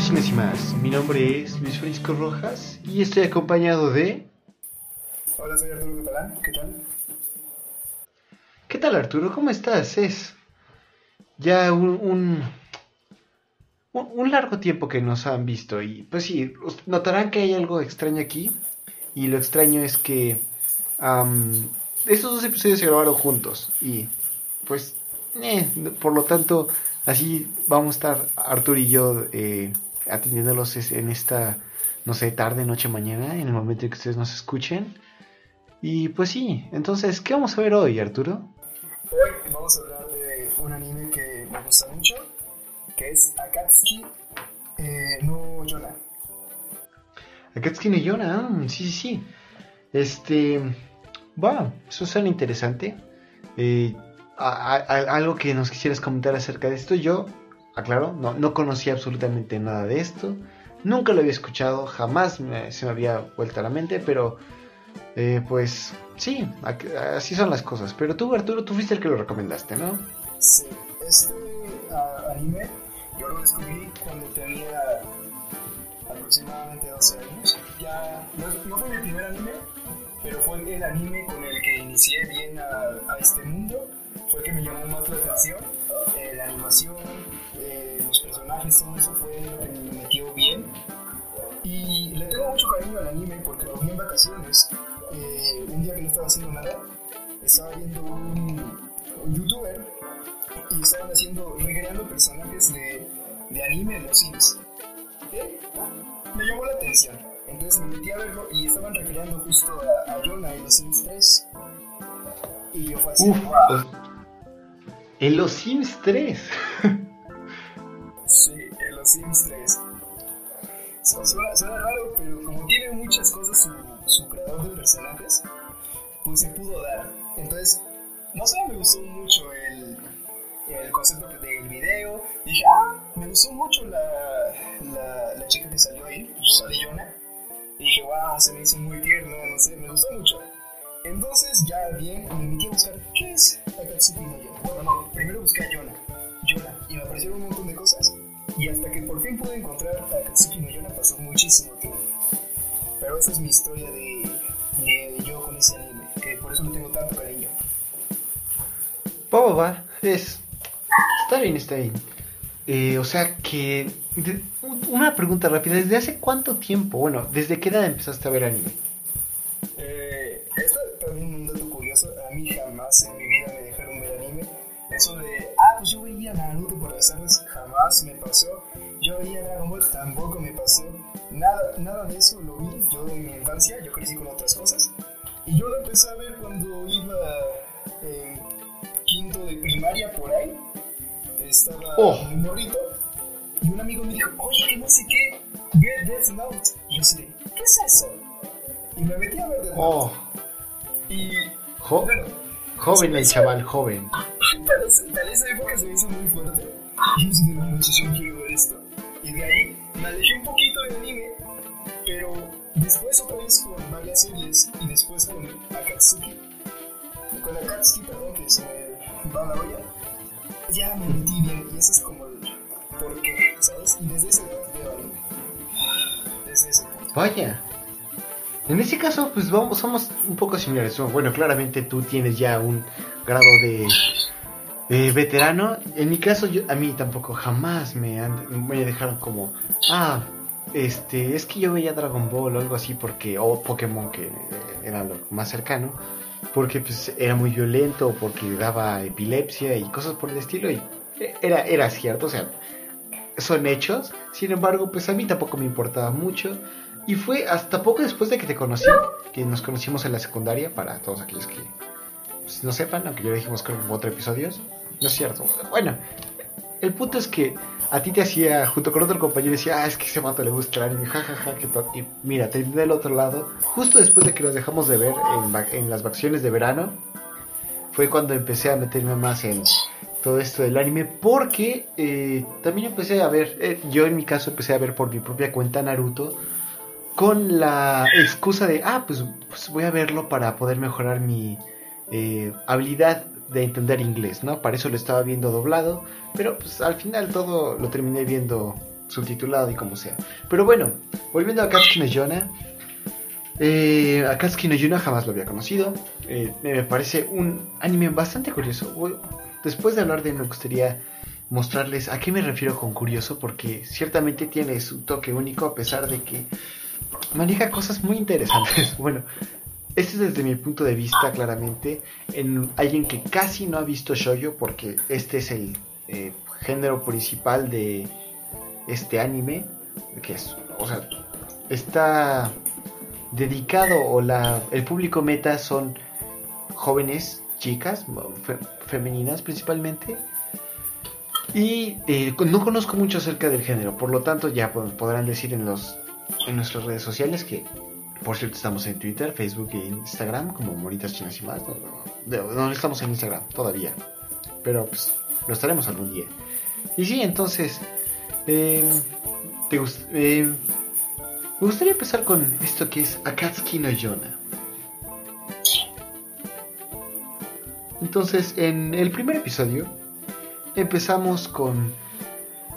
Cines y más. Mi nombre es Luis Francisco Rojas y estoy acompañado de... Hola, soy Arturo Catalán. ¿Qué tal? ¿Qué tal Arturo? ¿Cómo estás? Es ya un, un, un largo tiempo que nos han visto y pues sí, notarán que hay algo extraño aquí y lo extraño es que um, estos dos episodios se grabaron juntos y pues eh, por lo tanto así vamos a estar Arturo y yo eh, atendiéndolos en esta no sé tarde noche mañana en el momento en que ustedes nos escuchen y pues sí entonces qué vamos a ver hoy Arturo Hoy vamos a hablar de un anime que me gusta mucho, que es Akatsuki eh, no Yona. Akatsuki no Yona, ah, sí, sí, sí. Este, va, eso suena interesante. Eh, algo que nos quisieras comentar acerca de esto, yo, aclaro, no, no conocía absolutamente nada de esto. Nunca lo había escuchado, jamás se me había vuelto a la mente, pero eh, pues sí, así son las cosas. Pero tú, Arturo, tú fuiste el que lo recomendaste, ¿no? Sí, este anime yo lo descubrí cuando tenía aproximadamente 12 años. Ya no, fue mi primer anime, pero fue el anime con el que inicié bien a, este mundo. Fue que me llamó más la atención. Eh, la animación, eh, los personajes, todo eso fue lo que me metió bien. Y le tengo mucho cariño al anime porque lo vi en vacaciones eh, un día que no estaba haciendo nada, estaba viendo un, youtuber y estaban haciendo, recreando personajes de, de anime de los Sims. ¿Eh? Me llamó la atención. Entonces me metí a verlo y estaban recreando justo a, a Jonah en los Sims 3. Y yo fue así, wow. En los Sims 3. sí, en los Sims 3. Suena, suena, raro, pero como tiene muchas cosas su, creador de personajes, pues se pudo dar. Entonces, no sé, me gustó mucho el, el concepto del video. Dije, ah, me gustó mucho la, la, chica que salió ahí, sale Yona. Y dije, wow, se me hizo muy tierno, no sé, me gustó mucho. Entonces, ya bien, me metí a buscar qué es Akatsuki no Yona. Bueno, no, primero busqué a Yona, Yona, y me aparecieron un montón de cosas. Y hasta que por fin pude encontrar a Katsuki no Yona pasó muchísimo tiempo. Pero esa es mi historia de, de yo con ese anime, que por eso no tengo tanto cariño. Va, es... Está bien, está bien. Eh, o sea que... una pregunta rápida, ¿desde hace cuánto tiempo? Bueno, ¿desde qué edad empezaste a ver anime? Me pasó. Yo veía Dragon Ball, tampoco me pasó. Nada, nada de eso lo vi yo en mi infancia, yo crecí con otras cosas. Y yo lo empecé a ver cuando iba en quinto de primaria por ahí. Estaba oh. morrito y un amigo me dijo, oye, que no sé qué, ve Death Note. Y yo así ¿qué es eso? Y me metí a ver Death oh. Note. Y bueno, joven el chaval, joven. Tal esa época se me hizo muy fuerte. Y yo dije, no, yo quiero ver esto. Y de ahí me alejé un poquito del anime, pero después otra vez con varias series y después con Akatsuki, con Akatsuki, perdón, que se me va la olla, ya me metí bien y eso es como el por qué, ¿sabes? Y desde ese edad veo anime. Desde ese punto. Vaya. En ese caso, pues vamos, somos un poco similares. Bueno, claramente tú tienes ya un grado de eh, veterano, en mi caso, yo, a mí tampoco jamás me, han, me dejaron como, ah, este, es que yo veía Dragon Ball o algo así porque, o Pokémon que eh, era lo más cercano, porque pues era muy violento, porque daba epilepsia y cosas por el estilo y era, era cierto, o sea, son hechos, sin embargo, pues a mí tampoco me importaba mucho. Y fue hasta poco después de que te conocí, que nos conocimos en la secundaria, para todos aquellos que no sepan, aunque ya lo dijimos creo en otro episodios, no es cierto. Bueno, el punto es que a ti te hacía, junto con otro compañero, decía, ah, es que ese mato le gusta el anime, jajaja, que Y mira, te del otro lado, justo después de que nos dejamos de ver en, en las vacaciones de verano, fue cuando empecé a meterme más en todo esto del anime, porque eh, también empecé a ver, eh, yo en mi caso empecé a ver por mi propia cuenta Naruto, con la excusa de, ah, pues, pues voy a verlo para poder mejorar mi eh, habilidad de entender inglés, ¿no? Para eso lo estaba viendo doblado, pero pues al final todo lo terminé viendo subtitulado y como sea. Pero bueno, volviendo a Katsuki no Yona. Eh, Akatsuki no Yuna jamás lo había conocido. Eh, me parece un anime bastante curioso. Después de hablar de él, me gustaría mostrarles a qué me refiero con curioso, porque ciertamente tiene su toque único, a pesar de que maneja cosas muy interesantes. Bueno, este es desde mi punto de vista, claramente, en alguien que casi no ha visto shoyo, porque este es el eh, género principal de este anime, que es, o sea, está dedicado o la, el público meta son jóvenes, chicas, femeninas principalmente. Y eh, no conozco mucho acerca del género, por lo tanto ya podrán decir en, los, en nuestras redes sociales que, por cierto, estamos en Twitter, Facebook e Instagram como Moritas Chinas y más. No, estamos en Instagram todavía, pero pues lo estaremos algún día. Y sí, entonces, te eh, me gustaría empezar con esto que es Akatsuki no Yona. Entonces, en el primer episodio empezamos con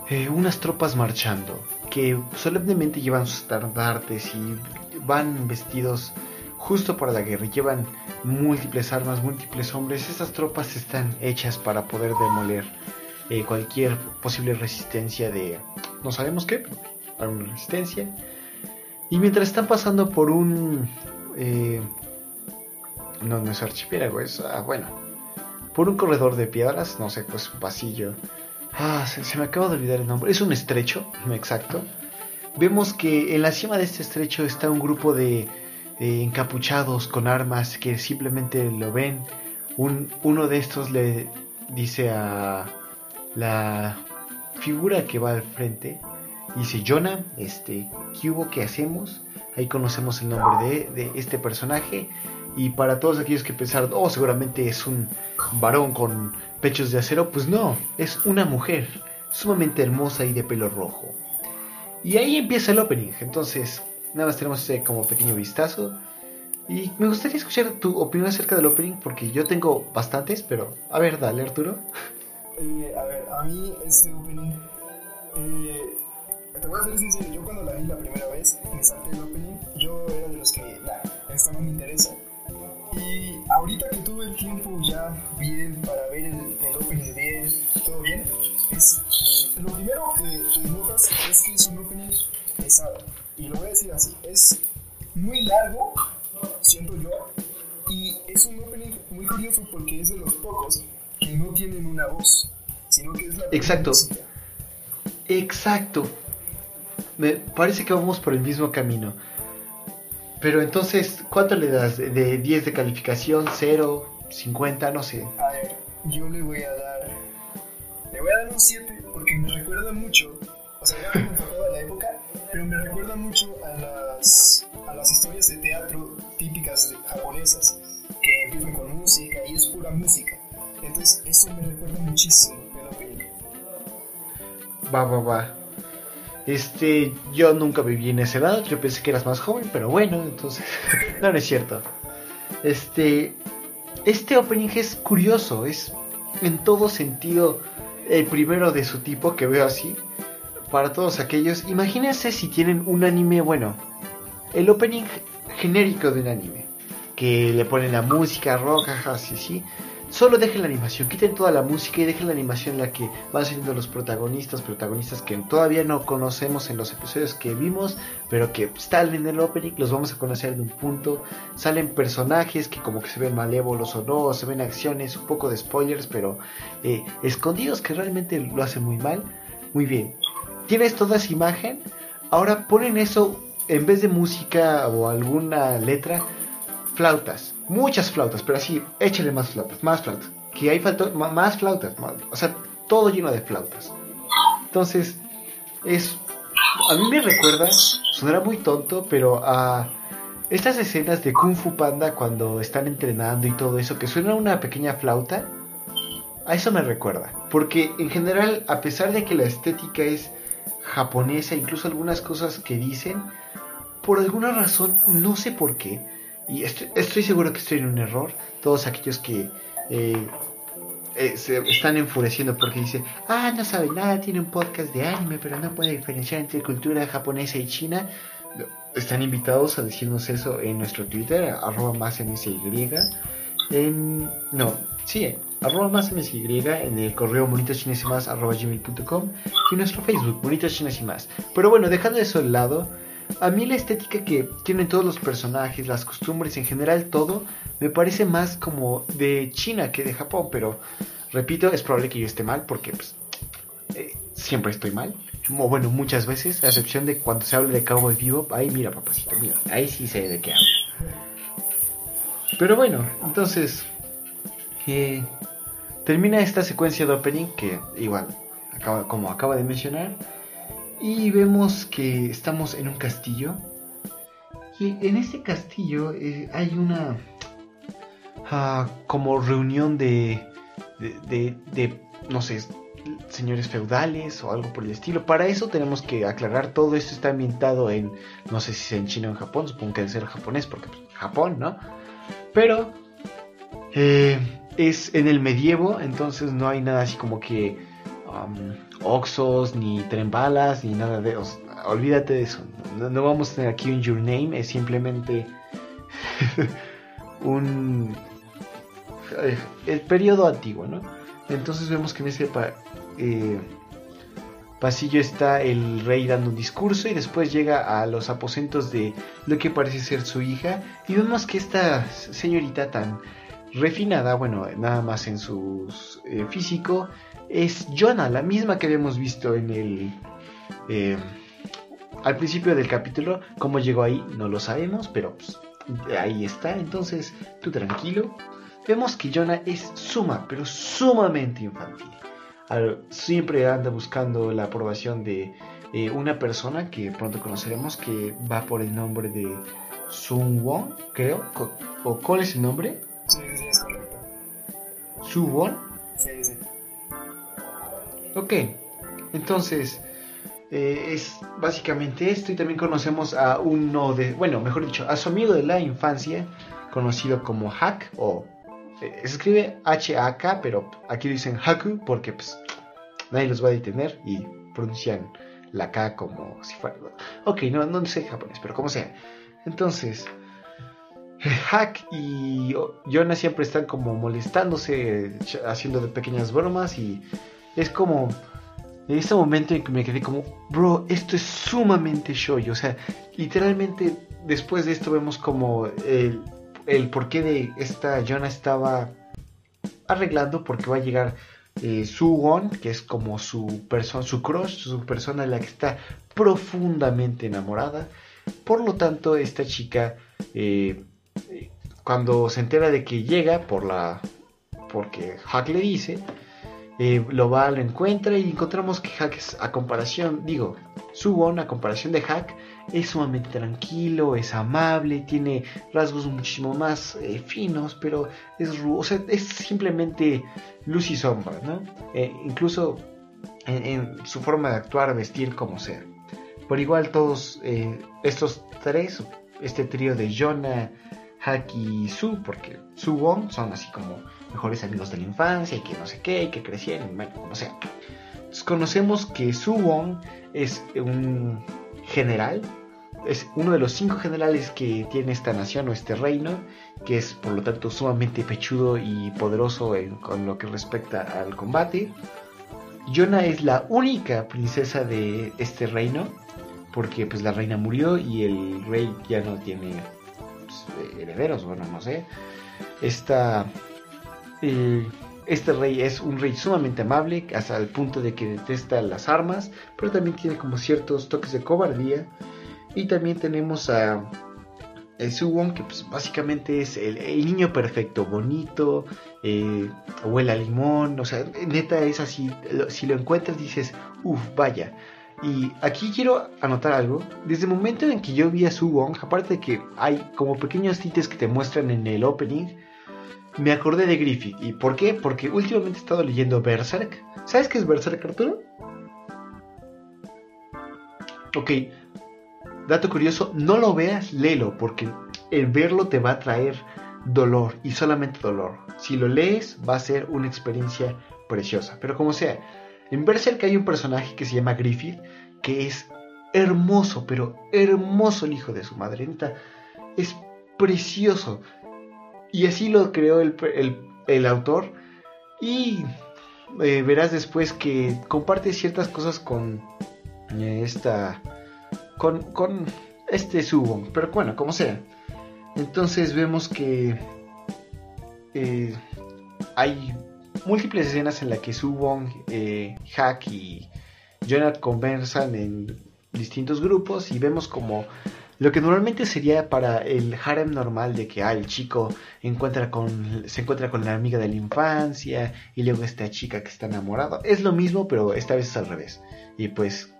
eh, unas tropas marchando que solemnemente llevan sus estandartes y van vestidos justo para la guerra llevan múltiples armas, múltiples hombres. Estas tropas están hechas para poder demoler eh, cualquier posible resistencia de no sabemos qué, pero una resistencia. Y mientras están pasando por un... Eh, no, no es archipiélago, es... Ah, bueno. Por un corredor de piedras, no sé, pues un pasillo. Ah, se, me acaba de olvidar el nombre. Es un estrecho, exacto. Vemos que en la cima de este estrecho está un grupo de encapuchados con armas que simplemente lo ven. Un, uno de estos le dice a la figura que va al frente, Dice Jonah, este, ¿qué hubo? ¿Qué hacemos? Ahí conocemos el nombre de, este personaje. Y para todos aquellos que pensaron, oh, seguramente es un varón con pechos de acero, pues no, es una mujer sumamente hermosa y de pelo rojo. Y ahí empieza el opening. Entonces, nada más tenemos ese como pequeño vistazo. Y me gustaría escuchar tu opinión acerca del opening, porque yo tengo bastantes, pero a ver, dale, Arturo. Eh, a ver, a mí este opening eh, te voy a ser sincero, yo cuando la vi la primera vez, me salté el opening, yo era de los que, nah, esto no me interesa. Y ahorita que tuve el tiempo ya bien para ver el, el opening bien, todo bien, es, lo primero que, que notas es que es un opening pesado. Y lo voy a decir así, es muy largo, siento yo, y es un opening muy curioso porque es de los pocos que no tienen una voz, sino que es la Exacto. Exacto me parece que vamos por el mismo camino. Pero entonces, ¿cuánto le das? ¿De 10 de calificación? ¿0? ¿50? No sé. A ver, yo le voy a dar. Le voy a dar un 7 porque me recuerda mucho. O sea, ya me tocaba la época, pero me recuerda mucho a las, a las historias de teatro típicas japonesas que empiezan con música y es pura música. Entonces, eso me recuerda muchísimo el opening. Va, va, va. Este, yo nunca viví en esa edad, yo pensé que eras más joven, pero bueno, entonces, no es cierto. Este, este opening es curioso, es en todo sentido el primero de su tipo que veo así. Para todos aquellos, imagínense si tienen un anime, bueno, el opening genérico de un anime, que le ponen la música rock, así, sí, Solo dejen la animación, quiten toda la música y dejen la animación en la que van saliendo los protagonistas, protagonistas que todavía no conocemos en los episodios que vimos, pero que están en el opening, los vamos a conocer en un punto. Salen personajes que como que se ven malévolos o no, se ven acciones, un poco de spoilers, pero eh, escondidos que realmente lo hacen muy mal. Muy bien. Tienes toda esa imagen, ahora ponen eso en vez de música o alguna letra, flautas muchas flautas, pero así, échale más flautas, más flautas. Que hay falta, más flautas, o sea, todo lleno de flautas. Entonces, es. A mí me recuerda, sonará muy tonto, pero a estas escenas de Kung Fu Panda cuando están entrenando y todo eso, que suena una pequeña flauta, a eso me recuerda. Porque en general, a pesar de que la estética es japonesa, incluso algunas cosas que dicen, por alguna razón, no sé por qué, y estoy, seguro que estoy en un error, todos aquellos que eh, eh, se están enfureciendo porque dice, ah, no sabe nada, tiene un podcast de anime, pero no puede diferenciar entre cultura japonesa y china. Están invitados a decirnos eso en nuestro Twitter, arroba más MSY. En, no, sí, arroba más MSY en el correo más arroba gmail.com y nuestro Facebook, más. Pero bueno, dejando eso al lado, a mí la estética que tienen todos los personajes, las costumbres, en general todo, me parece más como de China que de Japón, pero repito, es probable que yo esté mal porque pues, eh, siempre estoy mal. O bueno, muchas veces, a excepción de cuando se habla de Cowboy Vivo, ahí mira papacito, mira, ahí sí sé de qué hablo. Pero bueno, entonces, eh, termina esta secuencia de opening que igual, como acaba de mencionar, y vemos que estamos en un castillo. Y en este castillo eh, hay una ah, como reunión de, de, de, no sé, señores feudales o algo por el estilo. Para eso tenemos que aclarar, todo esto está ambientado en, no sé si es en China o en Japón, supongo que debe ser japonés, porque pues, Japón, ¿no? Pero eh, es en el medievo, entonces no hay nada así como que oxos, ni tren balas, ni nada de eso. Olvídate de eso. No, vamos a tener aquí un Your Name, es simplemente un. Eh, el periodo antiguo, ¿no? Entonces vemos que en ese eh, pasillo está el rey dando un discurso y después llega a los aposentos de lo que parece ser su hija y vemos que esta señorita tan refinada, bueno, nada más en su eh, físico, es Jonah, la misma que habíamos visto en el... Eh, al principio del capítulo, cómo llegó ahí no lo sabemos, pero pues, ahí está, entonces tú tranquilo. Vemos que Jonah es suma, pero sumamente infantil. siempre anda buscando la aprobación de eh, una persona que pronto conoceremos que va por el nombre de Sun Won, creo. ¿O cuál es el nombre? Sí, sí, es correcto. ¿Su Won? Ok, entonces eh, es básicamente esto y también conocemos a uno de, bueno, mejor dicho, a su amigo de la infancia, conocido como Hack o eh, se escribe H-A-K, pero aquí dicen Haku porque pues nadie los va a detener y pronuncian la K como si fuera... Ok, no, no sé japonés, pero como sea. Entonces, Hack y Jonah siempre están como molestándose, haciendo de pequeñas bromas y es como en este momento en que me quedé como, bro, esto es sumamente show. O sea, literalmente después de esto vemos como el, el porqué de esta Jonah estaba arreglando porque va a llegar eh, Su Won, que es como su persona, su crush, su persona en la que está profundamente enamorada. Por lo tanto, esta chica, eh, cuando se entera de que llega por la, porque Hack le dice, eh, lo va, lo encuentra y encontramos que Hack es a comparación, digo, Suwon a comparación de Hack es sumamente tranquilo, es amable, tiene rasgos muchísimo más eh, finos, pero es, o sea, es simplemente luz y sombra, ¿no? Eh, incluso en, su forma de actuar, vestir, como sea. Por igual todos estos tres, este trío de Jonah, Hack y Su, porque Suwon son así como mejores amigos de la infancia y que no sé qué, y que crecieron, bueno, como sea. Entonces, conocemos que Su Wong es un general, es uno de los cinco generales que tiene esta nación o este reino, que es por lo tanto sumamente pechudo y poderoso en, con lo que respecta al combate. Yona es la única princesa de este reino, porque pues la reina murió y el rey ya no tiene pues, herederos, bueno, no sé. Esta este rey es un rey sumamente amable, hasta el punto de que detesta las armas, pero también tiene como ciertos toques de cobardía. Y también tenemos a Suwon, que pues básicamente es el, niño perfecto, bonito, eh, huele a limón, o sea, neta es así, si lo encuentras dices, uff, vaya. Y aquí quiero anotar algo. Desde el momento en que yo vi a Suwon, aparte de que hay como pequeños tites que te muestran en el opening, me acordé de Griffith. ¿Y por qué? Porque últimamente he estado leyendo Berserk. ¿Sabes qué es Berserk, Arturo? Ok, dato curioso, no lo veas, léelo, porque el verlo te va a traer dolor y solamente dolor. Si lo lees va a ser una experiencia preciosa. Pero como sea, en Berserk hay un personaje que se llama Griffith que es hermoso, pero hermoso el hijo de su madre. es precioso. Y así lo creó el, autor. Y eh, verás después que comparte ciertas cosas con eh, esta. Con, con este Subon. Pero bueno, como sea. Entonces vemos que eh, hay múltiples escenas en las que Subong, eh, Hack y Jonathan conversan en distintos grupos y vemos como lo que normalmente sería para el harem normal de que ah, el chico encuentra con, se encuentra con la amiga de la infancia y luego esta chica que está enamorada. Es lo mismo, pero esta vez es al revés. Y pues,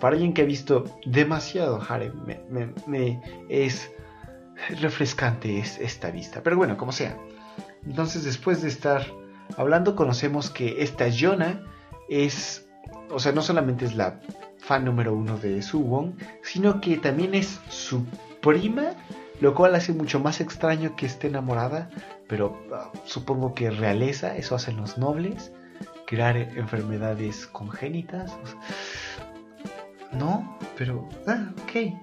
para alguien que ha visto demasiado harem, me es refrescante es esta vista. Pero bueno, como sea. Entonces, después de estar hablando, conocemos que esta Yona es, o sea, no solamente es la fan número uno de Suwon, sino que también es su prima, lo cual hace mucho más extraño que esté enamorada, pero ah, supongo que realeza, eso hacen los nobles, crear enfermedades congénitas. No, pero, ah, ok.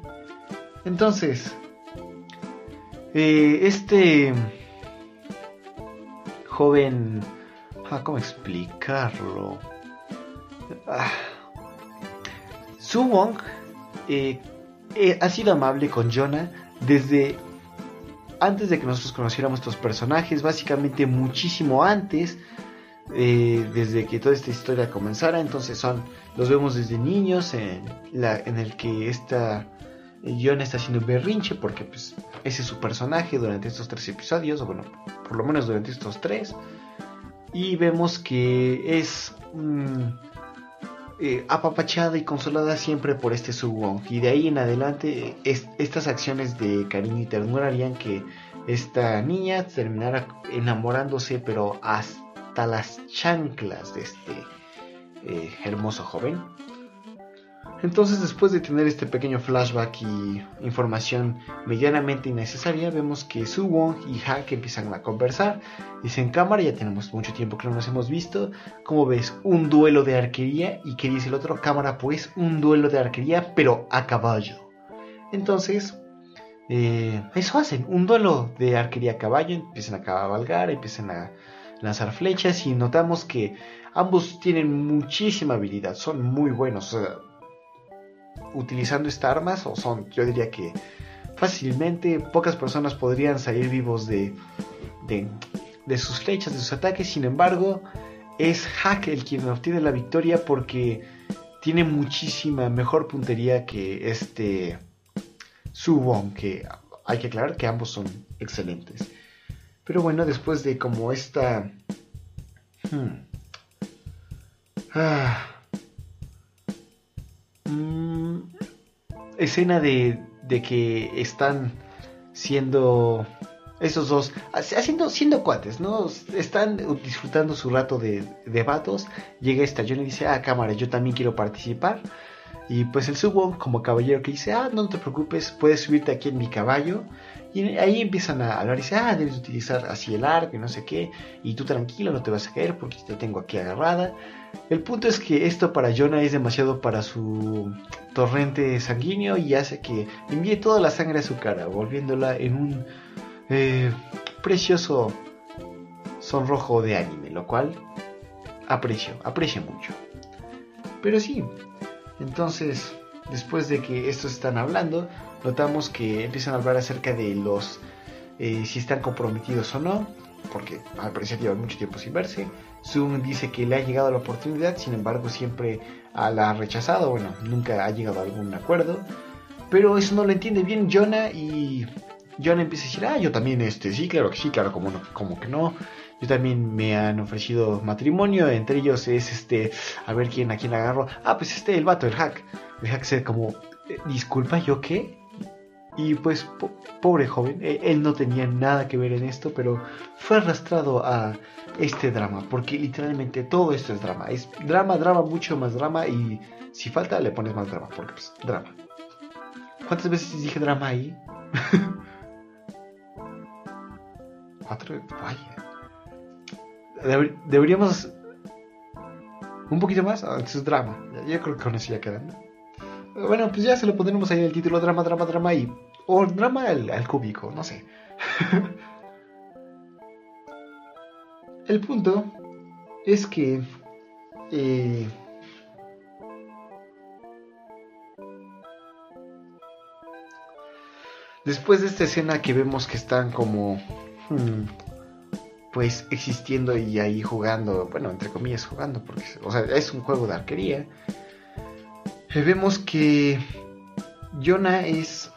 Entonces, eh, este joven... Ah, ¿Cómo explicarlo? Ah. Su Wong eh, eh, ha sido amable con Jonah desde antes de que nosotros conociéramos estos personajes, básicamente muchísimo antes, desde que toda esta historia comenzara. Entonces son, los vemos desde niños en, en el que esta John está haciendo berrinche porque pues ese es su personaje durante estos tres episodios, o bueno, por lo menos durante estos tres. Y vemos que es eh, apapachada y consolada siempre por este Wong Y de ahí en adelante estas acciones de cariño y ternura harían que esta niña terminara enamorándose pero hasta las chanclas de este eh, hermoso joven. Entonces, después de tener este pequeño flashback y información medianamente innecesaria, vemos que Suwon y Hack empiezan a conversar. Dice en cámara, ya tenemos mucho tiempo que no nos hemos visto. Como ves, un duelo de arquería. ¿Y qué dice el otro? Cámara, pues un duelo de arquería, pero a caballo. Entonces, eh, eso hacen, un duelo de arquería a caballo. Empiezan a cabalgar, empiezan a lanzar flechas y notamos que ambos tienen muchísima habilidad, son muy buenos utilizando esta armas o son, yo diría que fácilmente pocas personas podrían salir vivos de, de, sus flechas, de sus ataques. Sin embargo, es Hack el quien obtiene la victoria porque tiene muchísima mejor puntería que este Subon, que hay que aclarar que ambos son excelentes. Pero bueno, después de como esta... Hmm, ah, escena de, de, que están siendo esos dos, haciendo, siendo cuates, ¿no? Están disfrutando su rato de, de vatos. Llega esta John y dice, ah, cámara, yo también quiero participar. Y pues el Suwon, como caballero, que dice, ah, no te preocupes, puedes subirte aquí en mi caballo. Y ahí empiezan a hablar y dice, ah, debes utilizar así el arco y no sé qué. Y tú tranquilo, no te vas a caer porque te tengo aquí agarrada. El punto es que esto para Jonah es demasiado para su torrente sanguíneo y hace que envíe toda la sangre a su cara, volviéndola en un eh, precioso sonrojo de anime, lo cual aprecio, aprecio mucho. Pero sí, entonces, después de que estos están hablando, notamos que empiezan a hablar acerca de los eh, si están comprometidos o no, porque al parecer llevan mucho tiempo sin verse. Zoom dice que le ha llegado la oportunidad, sin embargo siempre la ha rechazado, bueno, nunca ha llegado a algún acuerdo. Pero eso no lo entiende bien Jonah y Jonah empieza a decir, ah, yo también, este, sí, claro que sí, claro, como, como que no. Yo también me han ofrecido matrimonio, entre ellos es este, a ver quién, a quién agarro. Ah, pues este, el vato, el hack. El hack se como, eh, disculpa, ¿yo qué? Y pues, pobre joven, e, él no tenía nada que ver en esto, pero fue arrastrado a este drama, porque literalmente todo esto es drama. Es drama, drama, mucho más drama y si falta le pones más drama, porque pues drama. ¿Cuántas veces dije drama ahí? 4, vaya. deberíamos un poquito más, ah, es drama. Yo creo que con eso ya quedan. Bueno, pues ya se lo pondremos ahí en el título drama, drama, drama y o drama al, cúbico, no sé. el punto es que eh, después de esta escena que vemos que están como hmm, pues existiendo y ahí jugando, bueno, entre comillas jugando, porque o sea, es un juego de arquería. Eh, vemos que Jonah es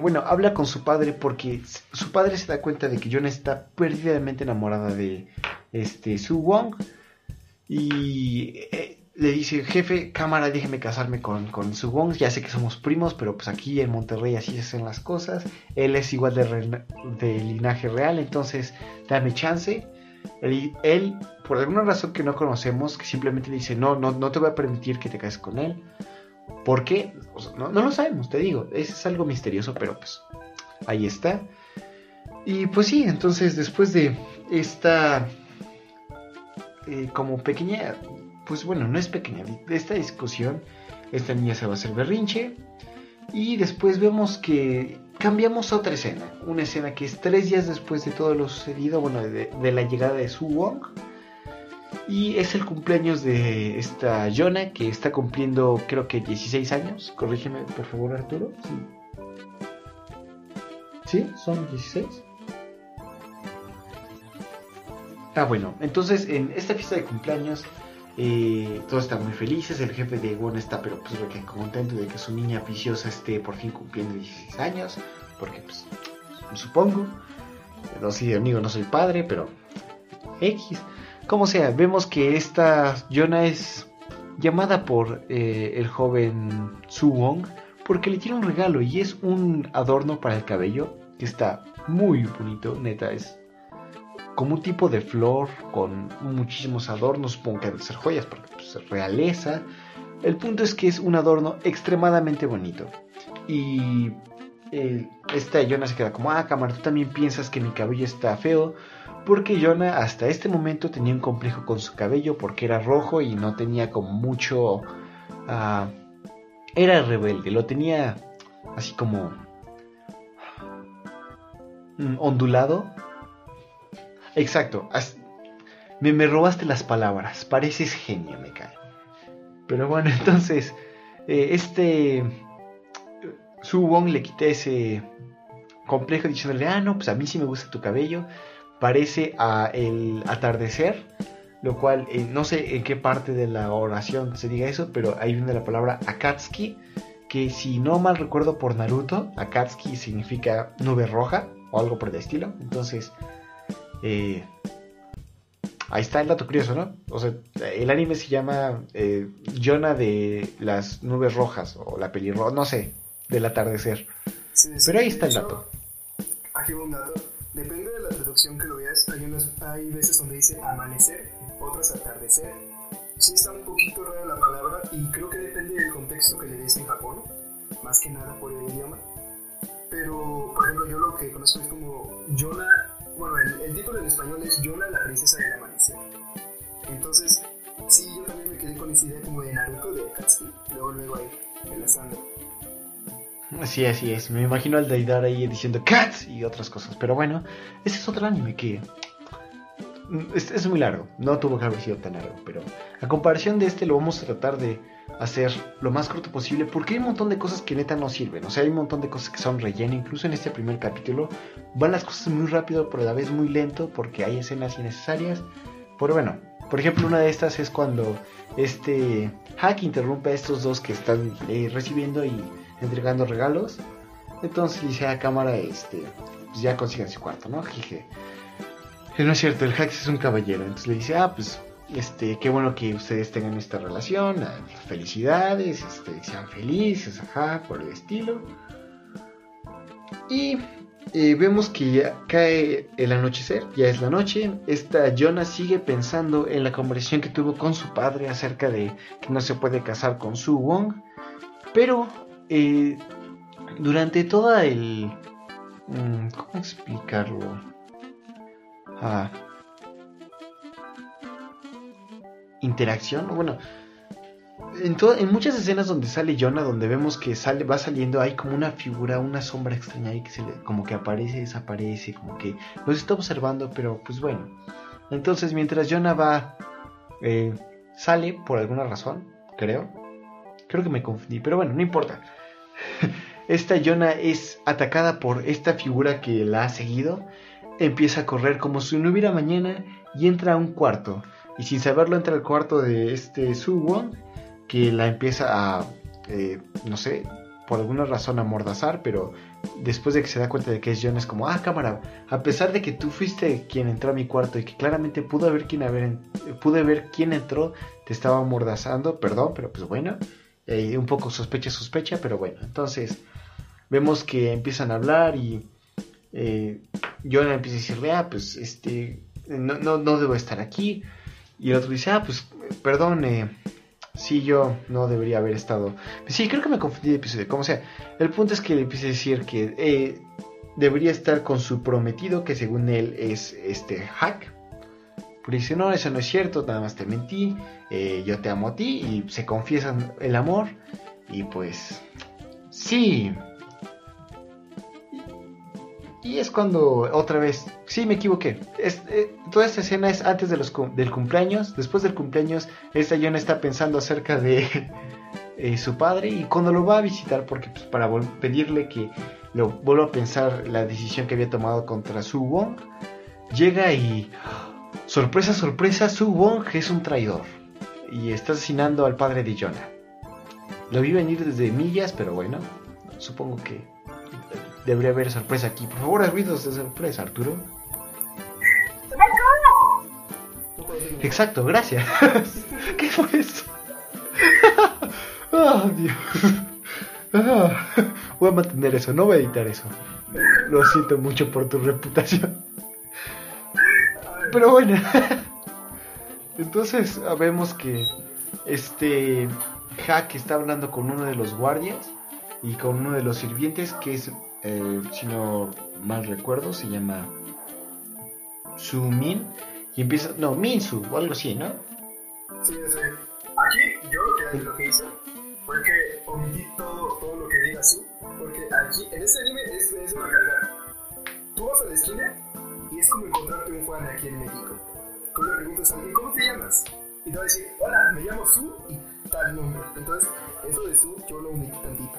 bueno, habla con su padre porque su padre se da cuenta de que Jonah está perdidamente enamorada de este Su Wong y eh, le dice, jefe, cámara, déjeme casarme con, con Su Wong, ya sé que somos primos, pero pues aquí en Monterrey así se hacen las cosas, él es igual de, de linaje real, entonces dame chance. Él, él, por alguna razón que no conocemos, que simplemente dice, no, no, no te voy a permitir que te cases con él. ¿Por qué? no, lo sabemos, te digo. Es algo misterioso, pero pues ahí está. Y pues sí, entonces después de esta eh, como pequeña, pues bueno, no es pequeña, de esta discusión, esta niña se va a hacer berrinche. Y después vemos que cambiamos a otra escena, una escena que es tres días después de todo lo sucedido, bueno, de, de la llegada de Su Wong y es el cumpleaños de esta Jonah que está cumpliendo creo que 16 años. Corrígeme por favor Arturo. Sí. ¿Son 16? Ah, bueno, entonces en esta fiesta de cumpleaños eh, todos están muy felices. El jefe de Won está, pero pues que contento de que su niña viciosa esté por fin cumpliendo 16 años. Porque, pues, supongo. No, sí, amigo, no soy padre, pero X. Como sea, vemos que esta Yona es llamada por eh, el joven Su Wong porque le tiene un regalo y es un adorno para el cabello que está muy bonito, neta, es como un tipo de flor con muchísimos adornos, supongo que deben ser joyas porque pues, es realeza. El punto es que es un adorno extremadamente bonito y eh, esta Yona se queda como, ah, cámara, tú también piensas que mi cabello está feo porque Jonah hasta este momento tenía un complejo con su cabello porque era rojo y no tenía como mucho... Ah, era rebelde, lo tenía así como mm, ondulado. Exacto, me, me, robaste las palabras, pareces genio, me cae. Pero bueno, entonces, eh, este... Su Wong le quité ese complejo diciéndole, ah, no, pues a mí sí me gusta tu cabello parece a el atardecer, lo cual eh, no sé en qué parte de la oración se diga eso, pero ahí viene la palabra Akatsuki, que si no mal recuerdo por Naruto, Akatsuki significa nube roja o algo por el estilo. Entonces, eh, ahí está el dato curioso, ¿no? O sea, el anime se llama eh, Yona de las nubes rojas o la pelirroja, no sé, del atardecer. Pero ahí está el dato. Aquí un dato Depende de traducción que lo veas, hay, hay veces donde dice amanecer, otras atardecer. Sí está un poquito rara la palabra y creo que depende del contexto que le des en Japón, más que nada por el idioma. Pero, por ejemplo, yo lo que conozco es como Yona, bueno, el, título en español es Yona, la princesa del amanecer. Entonces, sí, yo también me quedé con esa idea como de Naruto, de Katsuki, luego luego ahí, enlazando. Sí, así es. Me imagino al Deidar ahí diciendo Cats y otras cosas. Pero bueno, ese es otro anime que es, muy largo. No tuvo que haber sido tan largo. Pero a comparación de este, lo vamos a tratar de hacer lo más corto posible. Porque hay un montón de cosas que neta no sirven. O sea, hay un montón de cosas que son relleno. Incluso en este primer capítulo van las cosas muy rápido, pero a la vez muy lento. Porque hay escenas innecesarias. Pero bueno, por ejemplo, una de estas es cuando este Hack interrumpe a estos dos que están eh, recibiendo y entregando regalos. Entonces le dice a cámara, este, pues ya consigan su cuarto, ¿no? Dije, no es cierto, el Hax es un caballero. Entonces le dice, ah, pues, este, qué bueno que ustedes tengan esta relación, ah, felicidades, este, sean felices, ajá, por el estilo. Y eh, vemos que ya cae el anochecer, ya es la noche. Esta Jonah sigue pensando en la conversación que tuvo con su padre acerca de que no se puede casar con Su Wong. Pero eh, durante toda el... Mm, ¿Cómo explicarlo? ah, interacción. Bueno, en, en muchas escenas donde sale Jonah, donde vemos que sale, va saliendo, hay como una figura, una sombra extraña ahí que se le, como que aparece, desaparece, como que los está observando, pero pues bueno. Entonces, mientras Jonah va, eh, sale por alguna razón, creo. Creo que me confundí, pero bueno, no importa. Esta Jonah es atacada por esta figura que la ha seguido. Empieza a correr como si no hubiera mañana y entra a un cuarto. Y sin saberlo entra al cuarto de este Su Won que la empieza a, eh, no sé, por alguna razón a mordazar, pero después de que se da cuenta de que es John es como, ah, cámara, a pesar de que tú fuiste quien entró a mi cuarto y que claramente pudo haber quien haber, pude ver quién entró, te estaba mordazando, perdón, pero pues bueno, eh, un poco sospecha, sospecha, pero bueno, entonces vemos que empiezan a hablar y eh, John empieza a decirle, ah, pues este, no, no, no debo estar aquí, y el otro dice, ah, pues perdón, eh, sí, yo no debería haber estado. Sí, creo que me confundí de episodio. Como sea, el punto es que le empieza a decir que eh, debería estar con su prometido, que según él es este hack. Pero dice, no, eso no es cierto, nada más te mentí, eh, yo te amo a ti, y se confiesan el amor, y pues, sí, y es cuando otra vez, sí me equivoqué. Eh, toda esta escena es antes de los, del cumpleaños. Después del cumpleaños, esta Jonah está pensando acerca de eh, su padre y cuando lo va a visitar, porque pues, para pedirle que lo vuelva a pensar la decisión que había tomado contra Su Wong, llega y sorpresa, sorpresa, Su Wong es un traidor y está asesinando al padre de Jonah. Lo vi venir desde millas, pero bueno, supongo que debería haber sorpresa aquí. Por favor, ruidos de sorpresa, Arturo. Exacto, gracias. ¿Qué fue eso? oh, Dios. Voy a mantener eso, no voy a editar eso. Lo siento mucho por tu reputación. Pero bueno. Entonces vemos que este Hack está hablando con uno de los guardias y con uno de los sirvientes que es eh, si no mal recuerdo, se llama Su-Min. Y empieza, no, Minsu o algo así, ¿no? Sí, sí. Aquí yo lo que, lo que hice fue que omití todo, todo lo que diga Su, porque aquí, en este anime es, es una calidad. Tú vas a la esquina y es como encontrarte un Juan aquí en México. Tú le preguntas a alguien, ¿cómo te llamas? Y te va a decir, hola, me llamo Su y tal nombre. Entonces, eso de Su yo lo omití tantito.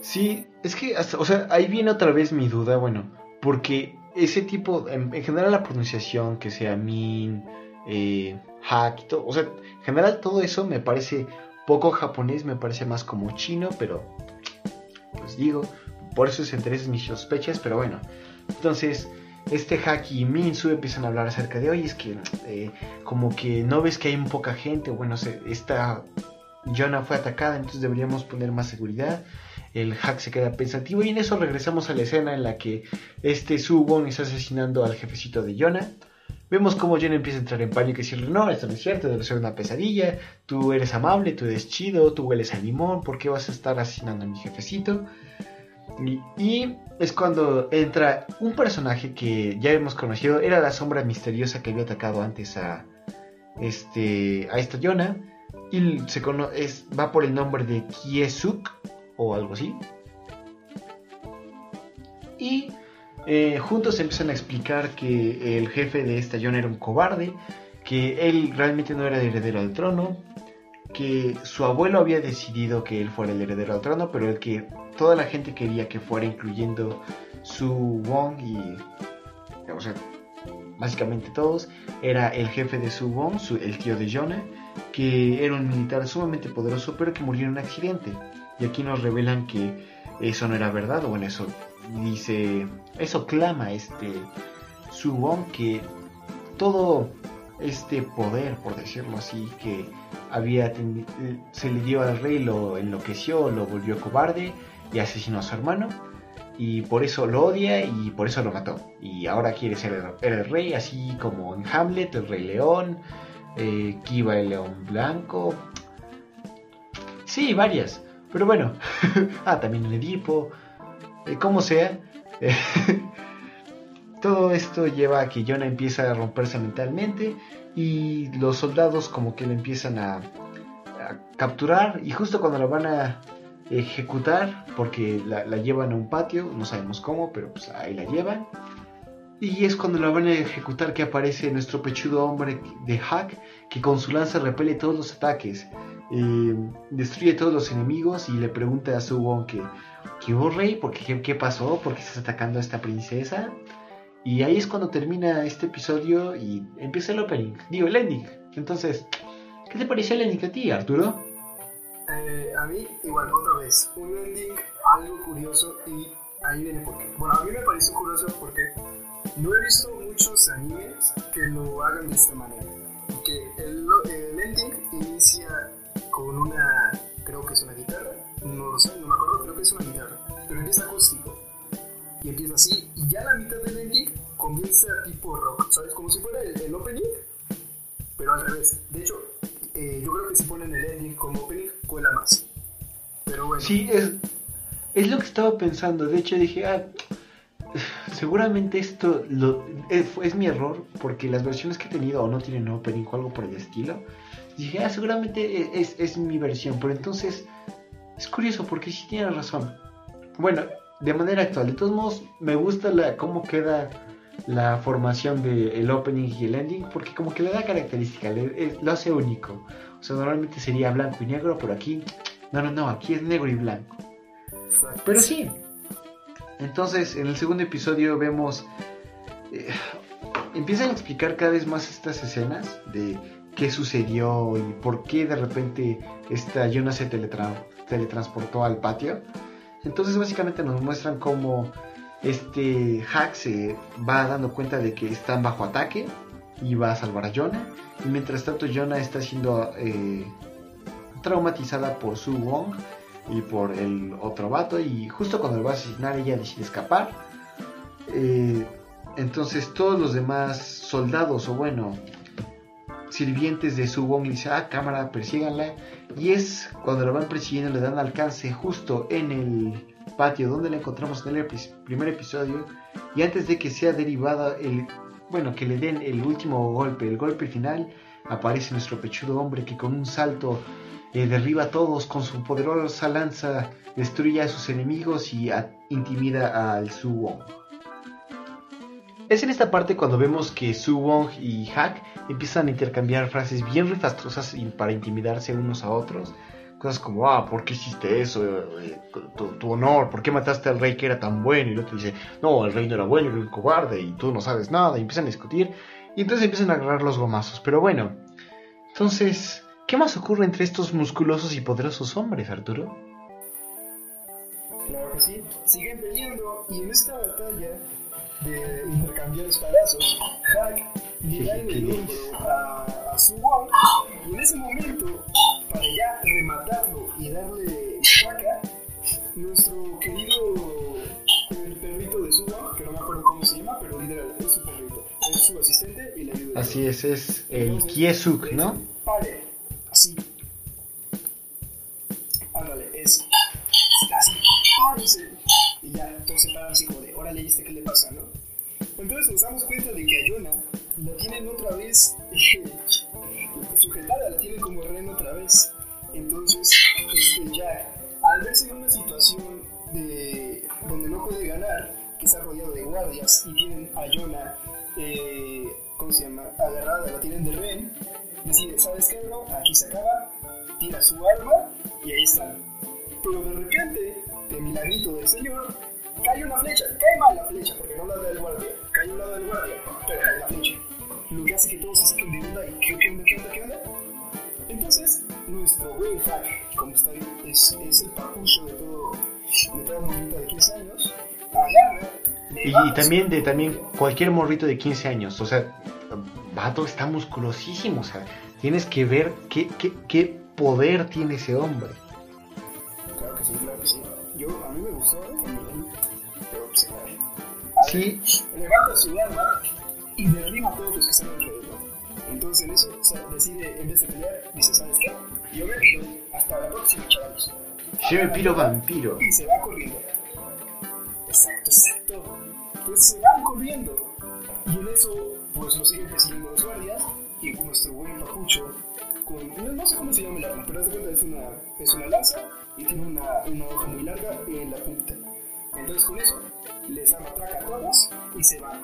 Sí, es que, hasta, o sea, ahí viene otra vez mi duda, bueno, porque ese tipo, en, general la pronunciación, que sea min, eh, hack, todo, o sea, en general todo eso me parece poco japonés, me parece más como chino, pero, pues digo, por eso se interesan mis sospechas, pero bueno, entonces, este hack y Minsu empiezan a hablar acerca de, oye, es que eh, como que no ves que hay poca gente, bueno, esta Jonah fue atacada, entonces deberíamos poner más seguridad el hack se queda pensativo y en eso regresamos a la escena en la que este Subon está asesinando al jefecito de Jonah. Vemos cómo Jonah empieza a entrar en pánico y decirle, no, esto no es cierto, debe ser una pesadilla, tú eres amable, tú eres chido, tú hueles a limón, ¿por qué vas a estar asesinando a mi jefecito? Y, es cuando entra un personaje que ya hemos conocido, era la sombra misteriosa que había atacado antes a, este, a esta Jonah, y va por el nombre de Kiesuk, o algo así. Y eh, juntos empiezan a explicar que el jefe de esta John era un cobarde, que él realmente no era el heredero al trono, que su abuelo había decidido que él fuera el heredero al trono, pero el que toda la gente quería que fuera, incluyendo su Wong y, o sea, básicamente todos, era el jefe de Su Wong, el tío de Jonah, que era un militar sumamente poderoso, pero que murió en un accidente. Y aquí nos revelan que eso no era verdad, o bueno, eso dice, eso clama este Suwon que todo este poder, por decirlo así, que había se le dio al rey, lo enloqueció, lo volvió cobarde y asesinó a su hermano. Y por eso lo odia y por eso lo mató. Y ahora quiere ser el, rey, así como en Hamlet, el rey león, eh, Kiva el león blanco. Sí, varias. Pero bueno, ah, también el Edipo, eh, como sea. todo esto lleva a que Jonah empieza a romperse mentalmente y los soldados como que le empiezan a, capturar y justo cuando lo van a ejecutar porque la, llevan a un patio, no sabemos cómo, pero pues ahí la llevan. Y es cuando la van a ejecutar que aparece nuestro pechudo hombre de Hack, que con su lanza repele todos los ataques, eh, destruye todos los enemigos y le pregunta a su que, ¿qué hubo rey? ¿Por qué, ¿Qué pasó? ¿Por qué estás atacando a esta princesa? Y ahí es cuando termina este episodio y empieza el opening, digo, el ending. Entonces, ¿qué te pareció el ending a ti, Arturo? Eh, a mí, igual, otra vez, un ending algo curioso y ahí viene por qué. Bueno, a mí me pareció curioso porque no he visto muchos animes que lo hagan de esta manera. Que el, el ending inicia con una, creo que es una guitarra, no lo sé, no me acuerdo, creo que es una guitarra, pero empieza acústico. Y empieza así, y ya la mitad del ending comienza tipo rock, ¿sabes? Como si fuera el, el opening, pero al revés. De hecho, eh, yo creo que si ponen el ending como opening, cuela más. Pero bueno. Sí, es, es lo que estaba pensando. De hecho, dije, ah, seguramente esto lo, es, es, mi error, porque las versiones que he tenido o no tienen opening o algo por el estilo. Dije, ah, seguramente es, es mi versión. Pero entonces, es curioso, porque sí tiene razón. Bueno, de manera actual, de todos modos, me gusta la, cómo queda la formación del opening y el ending porque como que le da característica, le, lo hace único. O sea, normalmente sería blanco y negro, pero aquí, no, no, no, aquí es negro y blanco. Pero sí. Entonces, en el segundo episodio vemos... Eh, empiezan a explicar cada vez más estas escenas de qué sucedió y por qué de repente esta Yona se teletra teletransportó al patio. Entonces básicamente nos muestran cómo este hack se va dando cuenta de que están bajo ataque y va a salvar a Jonah. Y mientras tanto Jonah está siendo eh, traumatizada por Su Wong y por el otro vato. Y justo cuando lo va a asesinar ella decide escapar. Eh, entonces todos los demás soldados o bueno sirvientes de Su Wong le dicen, ah, cámara, persíganla. Y es cuando lo van persiguiendo le dan alcance justo en el patio donde la encontramos en el primer episodio y antes de que sea derivada el bueno que le den el último golpe el golpe final aparece nuestro pechudo hombre que con un salto eh, derriba a todos con su poderosa lanza destruye a sus enemigos y intimida al Su Wong es en esta parte cuando vemos que Su Wong y Hack empiezan a intercambiar frases bien rifastrosas para intimidarse unos a otros Cosas como, ah, ¿por qué hiciste eso? Eh, tu, tu, honor, ¿por qué mataste al rey que era tan bueno? Y el otro dice, no, el rey no era bueno, era un cobarde y tú no sabes nada. Y empiezan a discutir y entonces empiezan a agarrar los gomazos. Pero bueno, entonces, ¿qué más ocurre entre estos musculosos y poderosos hombres, Arturo? Claro que sí, siguen peleando y en esta batalla de intercambiar espadazos, Hack le da en el hombro a, a Su Wong y en ese momento para ya rematarlo y darle caca, nuestro querido el perrito de Suba, que no me acuerdo cómo se llama, pero literal es su perrito, es su asistente y le ayuda. Así es, es el Kiesuk, ¿no? Pare, así. Ándale, es así. Y ya, todos se paran así como de, órale, ¿y este qué le pasa, no? Entonces nos damos cuenta de que a Yona la tienen otra vez sujetada, la tienen como rehén otra vez. Entonces, este Jack, al verse en una situación de, donde no puede ganar, que está rodeado de guardias y tienen a Jonah, eh, ¿cómo se llama? Agarrada, la tienen de rehén, decide, ¿sabes qué, bro? Aquí se acaba, tira su arma y ahí está. Pero de repente, de milagrito del señor, cae una flecha, cae mal la flecha, porque no la da el guardia, cae un lado del guardia, pero cae la flecha lo que hace que todos se saquen de onda y ¿qué, qué onda, qué onda, qué onda? Entonces, nuestro buen hack, como está ahí, es, es el papucho de todo, de toda morrita de 15 años, agarra, y, y, también de también cualquier morrito de 15 años, o sea, Vato está musculosísimo, o sea, tienes que ver qué, qué, qué poder tiene ese hombre. Claro que sí, claro que sí. Yo, a mí me gustó, cae. Levanta su arma y derriba a todos los que están alrededor. Entonces en eso decide, en vez de pelear, dice, ¿sabes qué? Yo me piro hasta la próxima, chavales. Yo me piro vampiro. Y se va corriendo. Exacto, exacto. Pues se van corriendo. Y en eso, pues nos siguen persiguiendo los guardias y nuestro buen papucho, con, no, sé cómo se llama el arma, pero es, de cuenta, es, una, es una lanza y tiene una, una hoja muy larga en la punta. Entonces con eso les da matraca a todos y se van.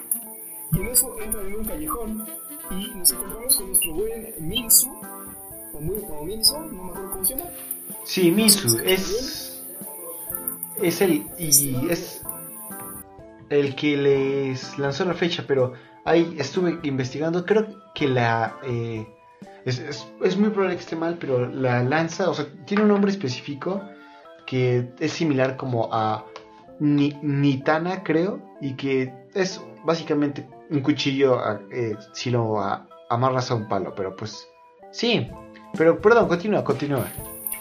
Y en eso entran en un callejón y nos encontramos con nuestro buen Minsu, o, Minsu, no me acuerdo cómo se llama. Sí, Minsu, es, es el, y es el que les lanzó la flecha, pero ahí estuve investigando, creo que la... Eh, es, es, es, muy probable que esté mal, pero la lanza, o sea, tiene un nombre específico que es similar como a Nitana, creo, y que es básicamente un cuchillo eh, si lo amarras a un palo, pero pues sí, pero perdón, continúa, continúa.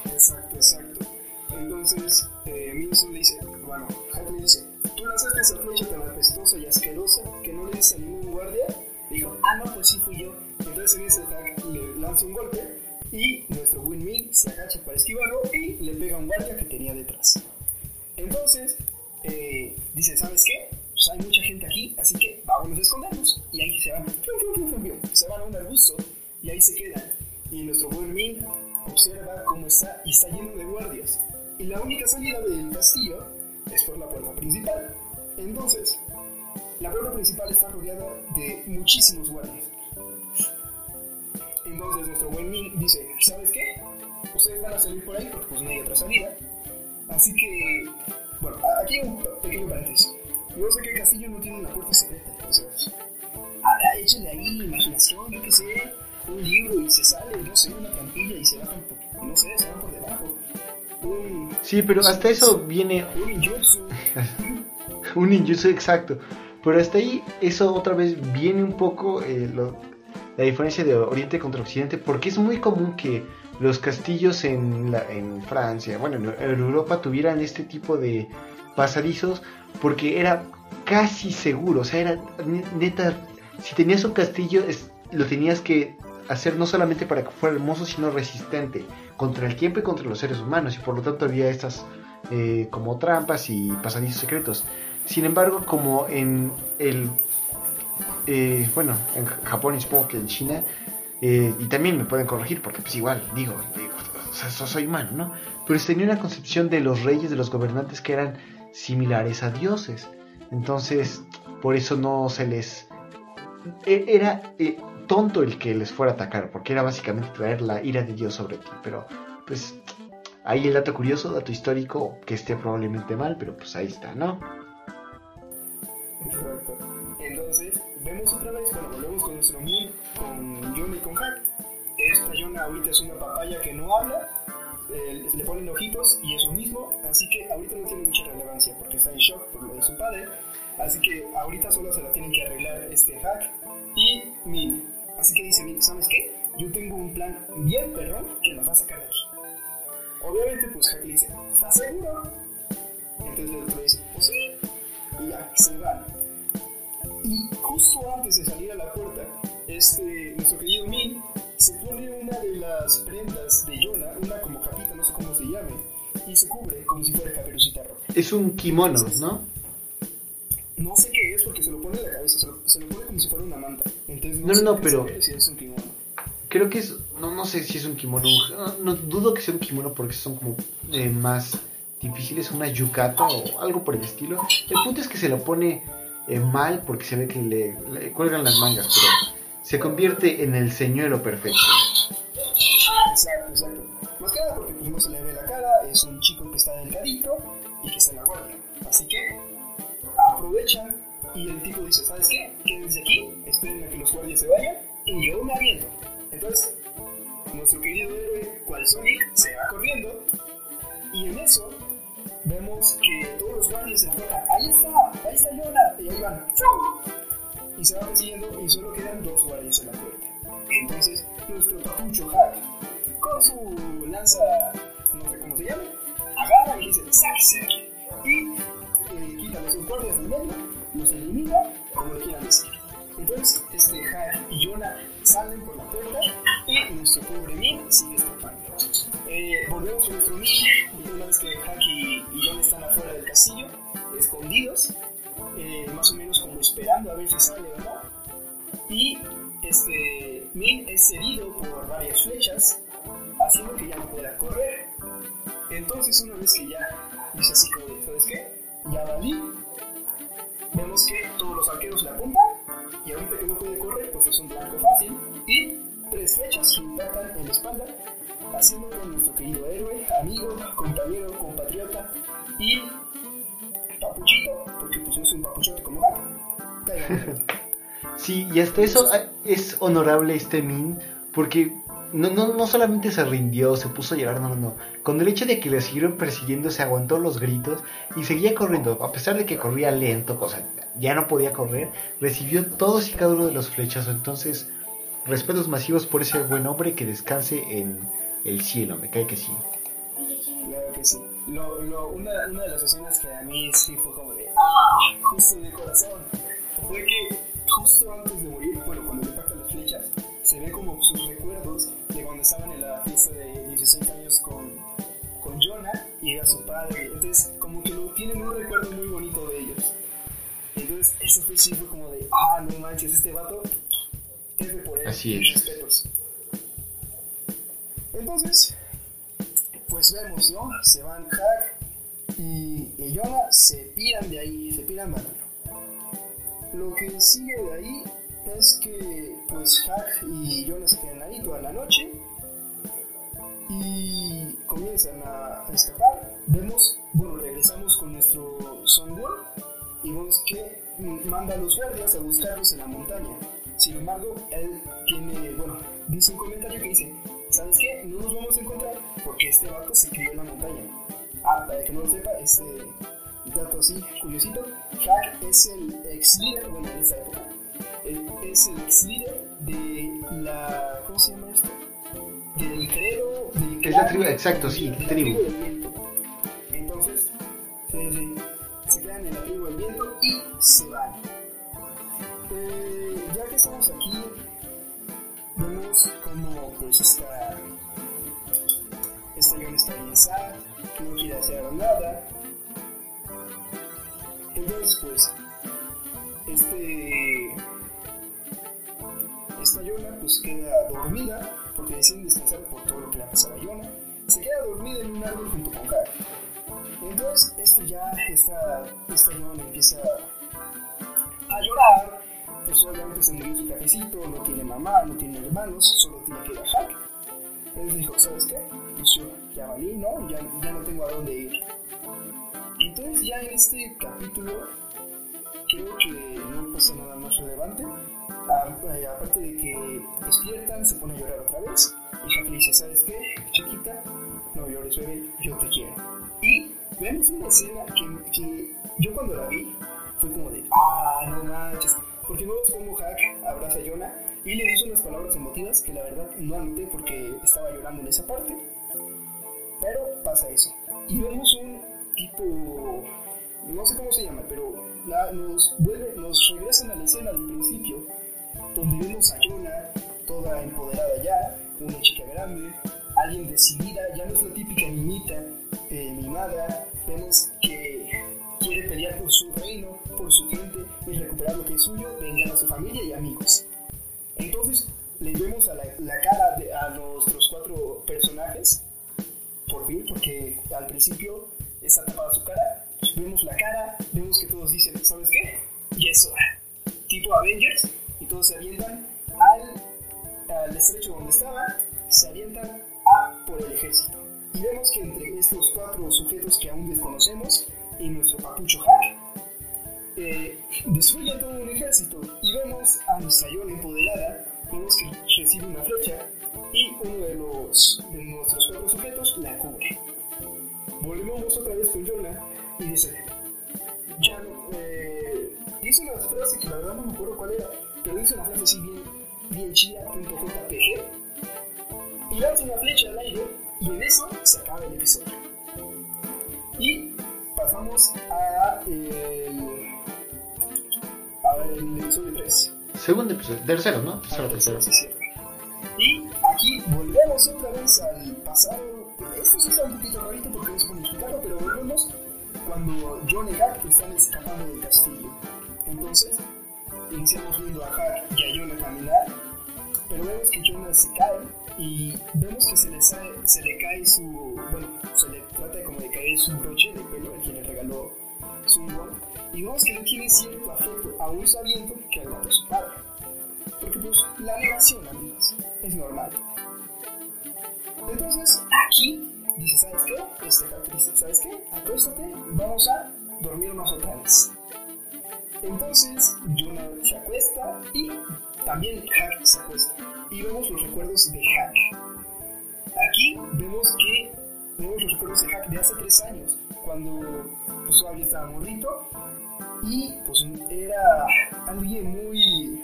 Exacto, exacto. Entonces, eh, dice, bueno, le dice, tú lanzaste esa flecha tan apestosa y asquerosa que no le dices a ningún guardia. Dijo, ah, no, pues sí fui yo. Entonces en ese Hack le lanza un golpe y nuestro Win se agacha para esquivarlo y le pega un guardia que tenía detrás. Entonces, eh, dice, ¿sabes qué? Pues hay mucha gente aquí, así que vamos a escondernos. Y ahí se van, se van a un arbusto y ahí se quedan. Y nuestro buen Min observa cómo está y está lleno de guardias. Y la única salida del castillo es por la puerta principal. Entonces, la puerta principal está rodeada de muchísimos guardias. Entonces nuestro buen Min dice, ¿sabes qué? Ustedes van a salir por ahí porque pues no hay otra salida. Así que bueno, aquí un pequeño paréntesis. Yo sé que el castillo no tiene una puerta secreta, o sea, ah, échenle ahí imaginación, yo qué sé, un libro y se sale, no sé, una plantilla y se bajan por, no sé, se van por debajo. Un, sí, pero hasta eso viene... Un ninjutsu. un ninjutsu, exacto. Pero hasta ahí, eso otra vez viene un poco eh, lo, la diferencia de Oriente contra Occidente, porque es muy común que los castillos en, la, en Francia, bueno, en, Europa tuvieran este tipo de pasadizos porque era casi seguro, o sea, era neta, si tenías un castillo es, lo tenías que hacer no solamente para que fuera hermoso, sino resistente contra el tiempo y contra los seres humanos, y por lo tanto había estas eh, como trampas y pasadizos secretos. Sin embargo, como en el, eh, bueno, en Japón y supongo que en China, eh, y también me pueden corregir porque pues igual, digo, o sea, soy humano, ¿no? Pero tenía una concepción de los reyes, de los gobernantes que eran similares a dioses. Entonces, por eso no se les... E, era eh, tonto el que les fuera a atacar, porque era básicamente traer la ira de Dios sobre ti. Pero, pues, ahí el dato curioso, dato histórico, que esté probablemente mal, pero pues ahí está, ¿no? Entonces, vemos otra vez, cuando volvemos con nuestro Moon, con John y con Hack. Esta Jonah ahorita es una papaya que no habla, eh, le ponen ojitos y es lo mismo, así que ahorita no tiene mucha relevancia porque está en shock por lo de su padre, así que ahorita solo se la tienen que arreglar este Hack y Min. Así que dice Min, ¿sabes qué? Yo tengo un plan bien perrón que nos va a sacar de aquí. Obviamente, pues Hack le dice, ¿estás seguro? Entonces otro dice, pues sí, y ya, se van y justo antes de salir a la puerta, este, nuestro querido Min se pone una de las prendas de Yona, una como capita, no sé cómo se llame, y se cubre como si fuera caperucita roja. Es un kimono, ¿no? No sé qué es porque se lo pone en la cabeza, se lo, se lo pone como si fuera una manta. Entonces, no, no, sé no pero. Si es un kimono. Creo que es. No, no sé si es un kimono. No, no dudo que sea un kimono porque son como eh, más difíciles, una yukata o algo por el estilo. El punto es que se lo pone eh, mal porque se ve que le, cuelgan las mangas, pero se convierte en el señuelo perfecto. Exacto, exacto. Más que nada porque pues, no se le ve la cara, es un chico que está delgadito y que está en la guardia. Así que aprovechan y el tipo dice, ¿sabes qué? Quédense aquí, esperen a que los guardias se vayan y yo me aviento. Entonces, nuestro querido héroe, cual Sonic, se va corriendo y en eso vemos que todos los guardias se encuentran, ahí está, ahí está Yona, y ahí van, y se van persiguiendo y solo quedan dos guardias en la puerta. Entonces, nuestro papucho Hack, con su lanza, no sé cómo se llama, agarra y dice, ¡sáquese Y eh, quita los guardias del medio, los elimina, como quieran decir. Entonces, este Hack y Yona salen por la puerta y nuestro pobre Min sigue escapando. Eh, volvemos a nuestro Min, una vez que Hack y, Yona están afuera del castillo, escondidos, eh, más o menos como esperando a ver si sale o no. Y este, Min es herido por varias flechas, haciendo que ya no pueda correr. Entonces, una vez que ya dice así como, ¿sabes qué? Ya valí. Vemos que todos los arqueros le apuntan y ahorita que no puede correr, pues es un blanco fácil. Y tres flechas le impactan en la espalda, haciendo con nuestro querido héroe, amigo, compañero, compatriota y papuchito, porque pues es un papuchote como. Sí, y hasta eso ah, es honorable este Min, porque no, no, no solamente se rindió, se puso a llorar, no, no, no. Con el hecho de que le siguieron persiguiendo, se aguantó los gritos y seguía corriendo. A pesar de que corría lento, cosa, ya no podía correr, recibió todos y cada uno de los flechazos. Entonces, respetos masivos por ese buen hombre que descanse en el cielo, me cae que sí. Claro que sí. Lo, lo, una, de las escenas que a mí sí fue como de ¡ah! Justo de corazón. Fue que justo antes de morir, bueno, cuando le impactan las flechas, se ve como sus recuerdos de cuando estaban en la fiesta de 16 años con, con Jonah y era su padre. Entonces, como que lo, tienen un recuerdo muy bonito de ellos. Entonces, eso fue sí fue como de, ah, no manches, este vato es por él. Así es. Respetos. Entonces, pues vemos, ¿no? Se van Hack y, y Jonah, se piran de ahí, se piran mal. Lo que sigue de ahí es que pues Hack y Jonah se quedan ahí toda la noche y comienzan a escapar. Vemos, bueno, regresamos con nuestro Songbird y vemos que manda a los guardias a buscarlos en la montaña. Sin embargo, él tiene, bueno, dice un comentario que dice, ¿sabes qué? No nos vamos a encontrar porque este vato se crió en la montaña. Ah, para que no lo sepa, este dato así, curiosito, Hack es el ex líder, bueno, en esta época, es el ex líder de la, ¿cómo se llama esto? Del credo, del Es la tribu, exacto, sí, tribu. Pues esta esta guion está que no quiere hacer nada. Entonces pues este esta Yona pues queda dormida porque deciden descansar por todo lo que le ha pasado a Yona. Se queda dormida en un árbol junto con Hack. Entonces este ya esta esta Yona empieza a llorar pues obviamente se murió su cafecito, no tiene mamá, no tiene hermanos, solo tiene que ir a Hack. Él dijo, ¿sabes qué? Pues yo ya valí, ¿no? Ya, ya no tengo a dónde ir. Entonces ya en este capítulo creo que no pasa nada más relevante. Eh, aparte de que despiertan, se pone a llorar otra vez. Y Hack le dice, ¿sabes qué? Chiquita, no llores, bebé, yo te quiero. Y vemos una escena que, que yo cuando la vi fue como de, ah, no manches. Porque vemos cómo Hack abraza a Jonah y le dice unas palabras emotivas que la verdad no anoté porque estaba llorando en esa parte. Pero pasa eso. Y vemos un tipo, no sé cómo se llama, pero nos, vuelve, nos regresan a la escena del principio, donde vemos a Jonah toda empoderada ya, una chica grande, alguien decidida, ya no es la típica niñita eh, mimada, vemos que quiere pelear por su y recuperar lo que es suyo, vengar a su familia y amigos. Entonces, le vemos a la, la cara de, a nuestros cuatro personajes, por fin, porque al principio está tapada su cara, vemos la cara, vemos que todos dicen, ¿sabes qué? Y eso, tipo Avengers, y todos se avientan al, al estrecho donde estaban, se avientan a por el ejército. Y vemos que entre estos cuatro sujetos que aún desconocemos, y nuestro papucho Hack, eh, destruyen todo un ejército y vemos a Yona empoderada, vemos que recibe una flecha y uno de los de nuestros cuatro sujetos la cubre. Volvemos otra vez con Yona y dice, ya eh, dice una frase que la verdad no me acuerdo cuál era, pero dice una frase así bien, bien chida, JPG, y lanza una flecha al aire y en eso se acaba el episodio. Y pasamos a el, a el episodio 3. Segundo episodio, tercero, ¿no? Tercero, Ah, tercero. sí, cierto. Y aquí volvemos otra vez al pasado. Esto sí está un poquito rarito porque cómo explicarlo, pero volvemos cuando John y Hack están escapando del castillo. Entonces, iniciamos viendo a Hack y a Jonah caminar, pero que Jonah se cae y vemos que se le, sale, se le cae su, bueno, se le trata como de caer su broche de pelo, el quien le regaló su igual, y vemos que no tiene cierto afecto, aún sabiendo que al gato es su padre. Porque pues la negación, amigos, es normal. Entonces, aquí dice, ¿sabes qué? Este dice, ¿sabes qué? Acuéstate, vamos a dormirnos otra vez. Entonces, Jonah se acuesta y también Hack se acuesta. Y vemos los recuerdos de Hack. Aquí vemos que vemos los recuerdos de Hack de hace tres años, cuando pues, todavía estaba morrito y pues era alguien muy...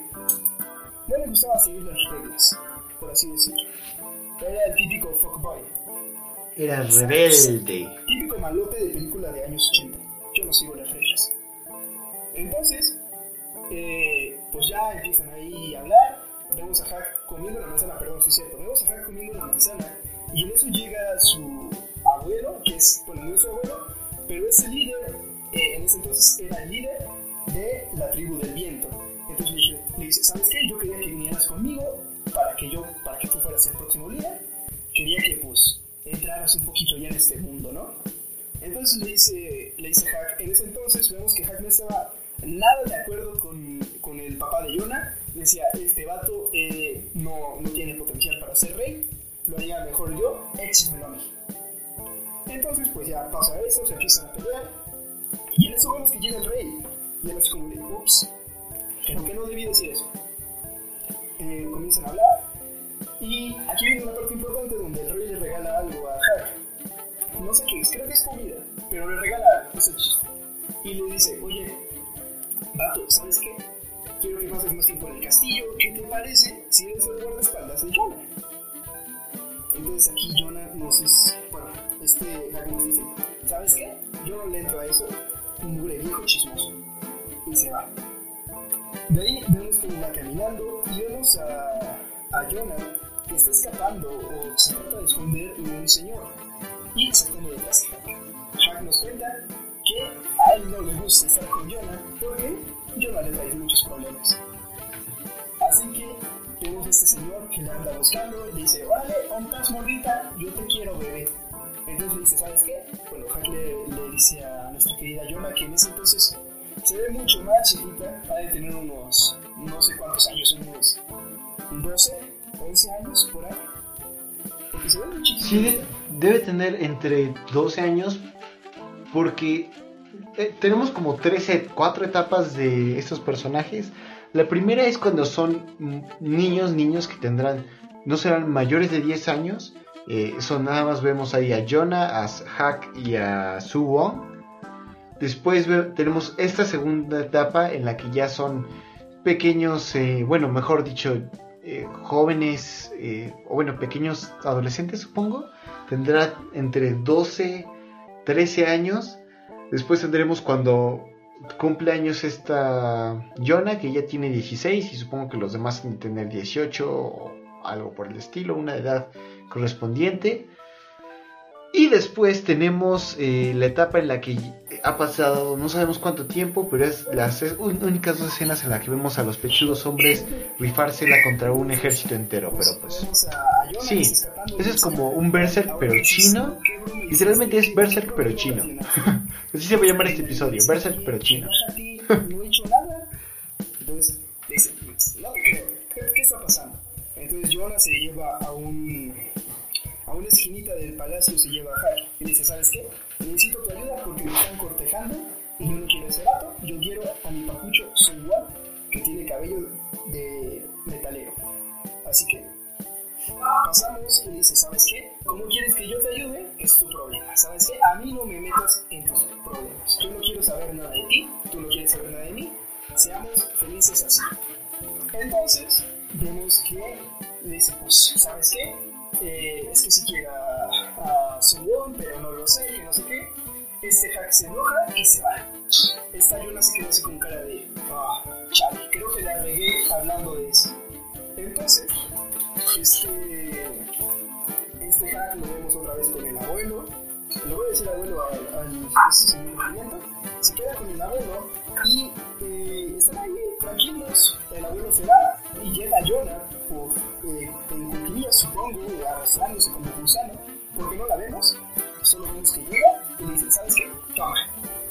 no le gustaba seguir las reglas, por así decirlo. Era el típico fuckboy. Era rebelde. Típico malote de película de años 80. Yo no sigo las reglas. Entonces, eh, pues ya empiezan ahí a hablar. Vemos a Hack comiendo la manzana, perdón, sí es cierto. Vemos a Hack comiendo la manzana. Y en eso llega su abuelo, que es, bueno, no es su abuelo, pero es el líder, eh, en ese entonces era el líder de la tribu del viento. Entonces le, dice, ¿sabes qué? Yo quería que vinieras conmigo para que yo, para que tú fueras el próximo líder. Quería que pues entraras un poquito ya en este mundo, ¿no? Entonces le dice, le dice Hack, en ese entonces vemos que Hack no estaba nada de acuerdo con, con el papá de Jonah. Decía, este vato eh, no, no tiene potencial para ser rey, lo haría mejor yo, échenmelo a mí. Entonces pues ya pasa eso, se empiezan a pelear. Y en eso vemos que llega el rey. Y él es como de, ups, creo que no debí decir eso. Eh, comienzan a hablar. Y aquí viene una parte importante donde el rey le regala algo a Hack. No sé qué es, creo que es comida, pero le regala algo, ese chiste. Y le dice, oye, vato, ¿sabes qué? Quiero que pases más tiempo en el castillo. ¿Qué te parece si eres el guardaespaldas de Jonah? Entonces aquí Jonah nos dice, bueno, este Hack nos dice, ¿sabes qué? Yo no le entro a eso, un mugre viejo chismoso. Y se va. De ahí vemos que va caminando y vemos a, a Jonah que está escapando o se trata de esconder de un señor y esconde detrás de Hack. Hack nos cuenta que a él no le gusta estar con Jonah porque Jonah le trae muchos problemas. Así que vemos a este señor que le anda buscando le dice, órale, ontas morrita, yo te quiero bebé. Entonces le dice, ¿sabes qué? Bueno, Hack le, le dice a nuestra querida Jonah que en ese entonces se ve mucho más chiquita, ha de tener unos, no sé cuántos años, unos 12, 11 años por ahí. Porque se ve muy chiquita. Sí, de- debe tener entre 12 años porque eh, tenemos como 13, cuatro etapas de estos personajes. La primera es cuando son niños, niños que tendrán, no serán mayores de 10 años. Eh, son nada más vemos ahí a Jonah, a Hack y a Su Wong. Después tenemos esta segunda etapa en la que ya son pequeños, eh, bueno, mejor dicho, eh, jóvenes, o bueno, pequeños adolescentes supongo. Tendrá entre 12, 13 años. Después tendremos cuando cumple años esta Jonah, que ya tiene 16 y supongo que los demás han de tener 18 o algo por el estilo, una edad correspondiente. Y después tenemos eh, la etapa en la que ha pasado no sabemos cuánto tiempo, pero es las únicas dos escenas en las que vemos a los pechudos hombres rifársela contra un ejército entero, pero pues... Sí, de es como un Berserk, pero chino. Literalmente es ¿Qué- Berserk, pero chino. Así se va a llamar este episodio, Berserk, pero chino. Entonces ¿qué, está pasando? Entonces Jonah se lleva a un una esquinita del palacio se lleva a Hack y dice, ¿sabes qué? Necesito tu ayuda porque me están cortejando y yo no quiero ese vato, yo quiero a mi papucho Sunwon que tiene cabello de metalero. Así que pasamos y dice, ¿sabes qué? ¿Cómo quieres que yo te ayude? Es tu problema. ¿Sabes qué? A mí no me metas en tus problemas. Yo no quiero saber nada de ti, tú no quieres saber nada de mí. Seamos felices así. Entonces, vemos que le dice, pues, ¿sabes qué? Eh, es que si a, Sunwon, pero no lo sé, que no sé qué. Este hack se enoja y se va. Esta Yuna se quedó así con cara de, ah, creo que la regué hablando de eso. Entonces, este, este hack lo vemos otra vez con el abuelo. Le voy a decir abuelo al, al señor. Se queda con el abuelo y eh, están ahí tranquilos, el abuelo se va y llega Jonah por, eh, en supongo, arrastrándose como gusano, porque no la vemos, solo vemos que llega y le dice, ¿sabes qué? Toma.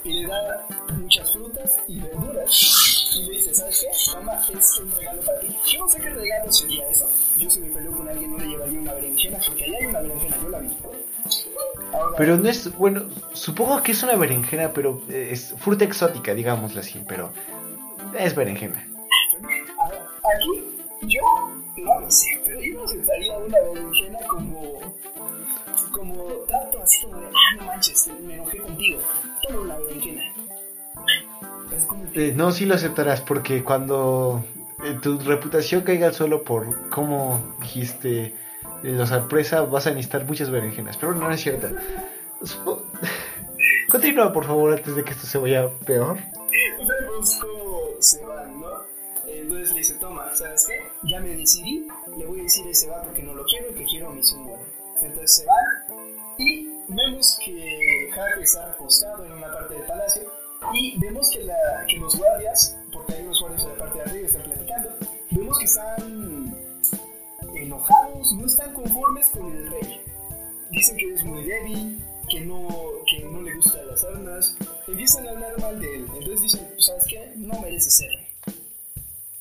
Y le da muchas frutas y verduras y le dice, ¿sabes qué? Toma, es un regalo para ti. Yo no sé qué regalo sería eso. Yo si me peleo con alguien no le llevaría una berenjena, porque allá hay una berenjena, yo la vi. Pero no es, bueno, supongo que es una berenjena, pero eh, es fruta exótica, digámoslo así, pero es berenjena. Ahora, aquí yo no lo sé, pero yo no aceptaría una berenjena como como trato así como de, ah, no manches, me enojé contigo, toma una berenjena. Eh, no, sí lo aceptarás, porque cuando eh, tu reputación caiga al suelo por cómo dijiste la sorpresa, vas a necesitar muchas berenjenas. Pero no, es cierto. Continúa, por favor, antes de que esto se vaya peor. vemos cómo se van, ¿no? Entonces le dice, toma, ¿sabes qué? Ya me decidí, le voy a decir a ese vato que no lo quiero y que quiero a mi bueno. Entonces se van y vemos que Hack está recostado en una parte del palacio y vemos que, la, que los guardias, porque hay unos guardias en la parte de arriba están platicando, vemos que están enojados, no están conformes con el rey. Dicen que es muy débil, que no, que no le gustan las armas, empiezan a hablar mal de él. Entonces dicen, pues, ¿sabes qué? No merece ser rey.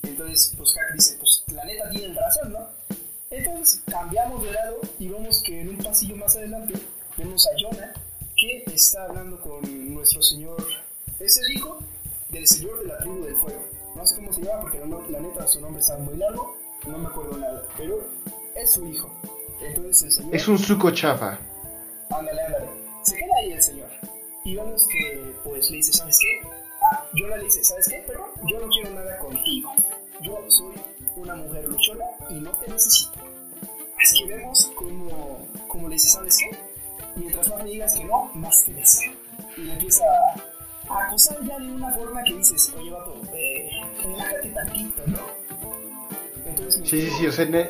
Entonces, pues Hack dice, pues la neta tienen razón, ¿no? Entonces cambiamos de lado y vemos que en un pasillo más adelante vemos a Jonah que está hablando con nuestro señor, es el hijo del señor de la tribu del fuego. No sé cómo se llama porque la, la neta su nombre está muy largo, no me acuerdo nada, pero es su hijo. Entonces el señor... Es un suco chafa. Ándale, ándale. Se queda ahí el señor. Y vemos que, pues, le dice, ¿sabes qué? Ah, Jonah le dice, ¿sabes qué, perro? Yo no quiero nada contigo. Yo soy una mujer luchona y no te necesito. Así que vemos como, como le dice, ¿sabes qué? Mientras más me digas que no, más te deseo. Y le empieza a acosar ya de una forma que dices, oye, vato, eh, relájate tantito, ¿no? Sí, sí, sí, o sea, ne-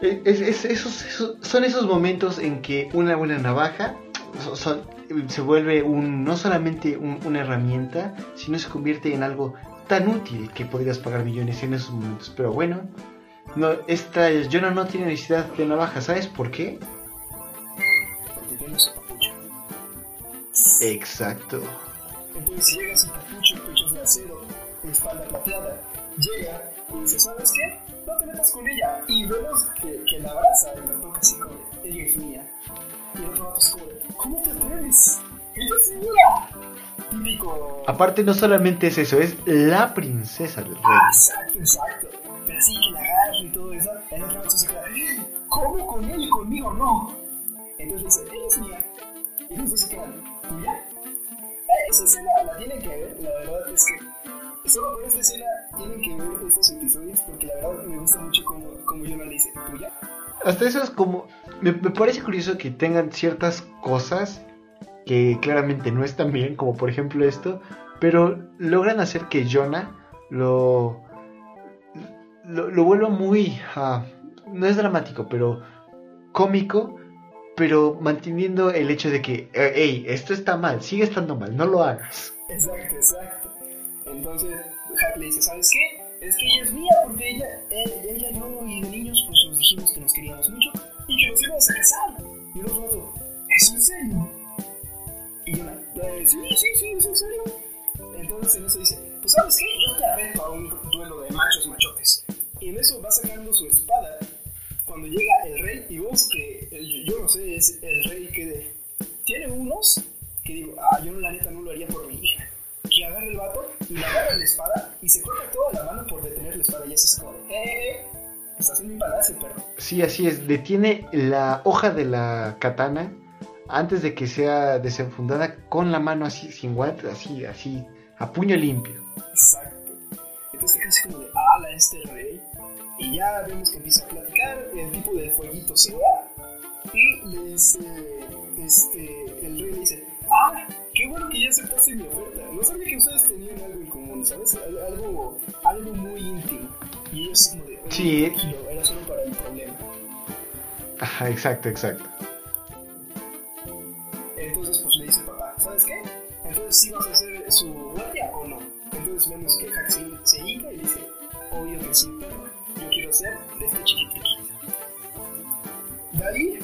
es- es- es- esos, esos- son esos momentos en que una buena navaja son- se vuelve un, no solamente un- una herramienta, sino se convierte en algo tan útil que podrías pagar millones en esos momentos. Pero bueno, no, esta Jonah no tiene necesidad de navaja, ¿sabes por qué? porque tiene su papucho. Exacto. Entonces llega sin capucho, pechos de acero, espalda plateada. Llega y dice, ¿sabes qué? No te metas con ella. Y vemos que, que la abraza y la toca así como ella es mía. Y el otro vato es como ¿cómo te atreves? ¡Ella es mía! Típico... Aparte no solamente es eso, es la princesa del Ah, rey. exacto, exacto. Pero así que la agarra y todo eso, el otro vato se queda, ¿cómo con él y conmigo no? Entonces dice, ella es mía. Y los dos se quedan, ¿tuya? Esa escena la tienen que ver, la verdad es que solo por esta escena tienen que ver estos episodios porque la verdad me gusta mucho como, como yo le dice, ¿tuya? Hasta eso es como. Me, me parece curioso que tengan ciertas cosas que claramente no están bien, como por ejemplo esto, pero logran hacer que Jonah lo. lo, lo vuelva muy. ah, no es dramático, pero cómico, pero manteniendo el hecho de que, eh, hey, esto está mal, sigue estando mal, no lo hagas. Exacto, exacto. Entonces Hack le dice, ¿sabes qué? Es que ella es mía porque ella, él- ella, yo y de niños pues nos dijimos que nos queríamos mucho y que nos íbamos a casar. Y el otro ¿es en serio? Y yo, eh, sí, sí, sí, es en serio. Entonces en eso dice, pues ¿sabes qué? Yo te reto a un duelo de machos machotes. Y en eso va sacando su espada. Cuando llega el rey y vemos que, el- yo no sé, es el rey que tiene unos que digo, ah, yo la neta no lo haría por mi hija. Que agarra el vato y le agarra la espada y se corta toda la mano por detener la espada y es como de, eh, eh, eh, estás en mi palacio, perro. Sí, así es, detiene la hoja de la katana antes de que sea desenfundada con la mano así, sin guantes, así, así, a puño limpio. Exacto. Entonces te así como de, ala, este rey. Y ya vemos que empieza a platicar, el tipo de fueguito se va. Y dice, este, el rey le dice, ah, qué bueno que ya aceptaste mi oferta. No sabía que ustedes tenían algo en común, ¿sabes? Al- Algo, algo muy íntimo. Y ellos como de, "Oye, Sí. tranquilo, era solo para el problema. Ajá, exacto, exacto. Entonces pues le dice papá, ¿sabes qué? Entonces sí vas a hacer su guardia o no. Entonces vemos que Hack se, se hinca y dice, obvio que sí, pero yo quiero ser de este chiquitiquito. De ahí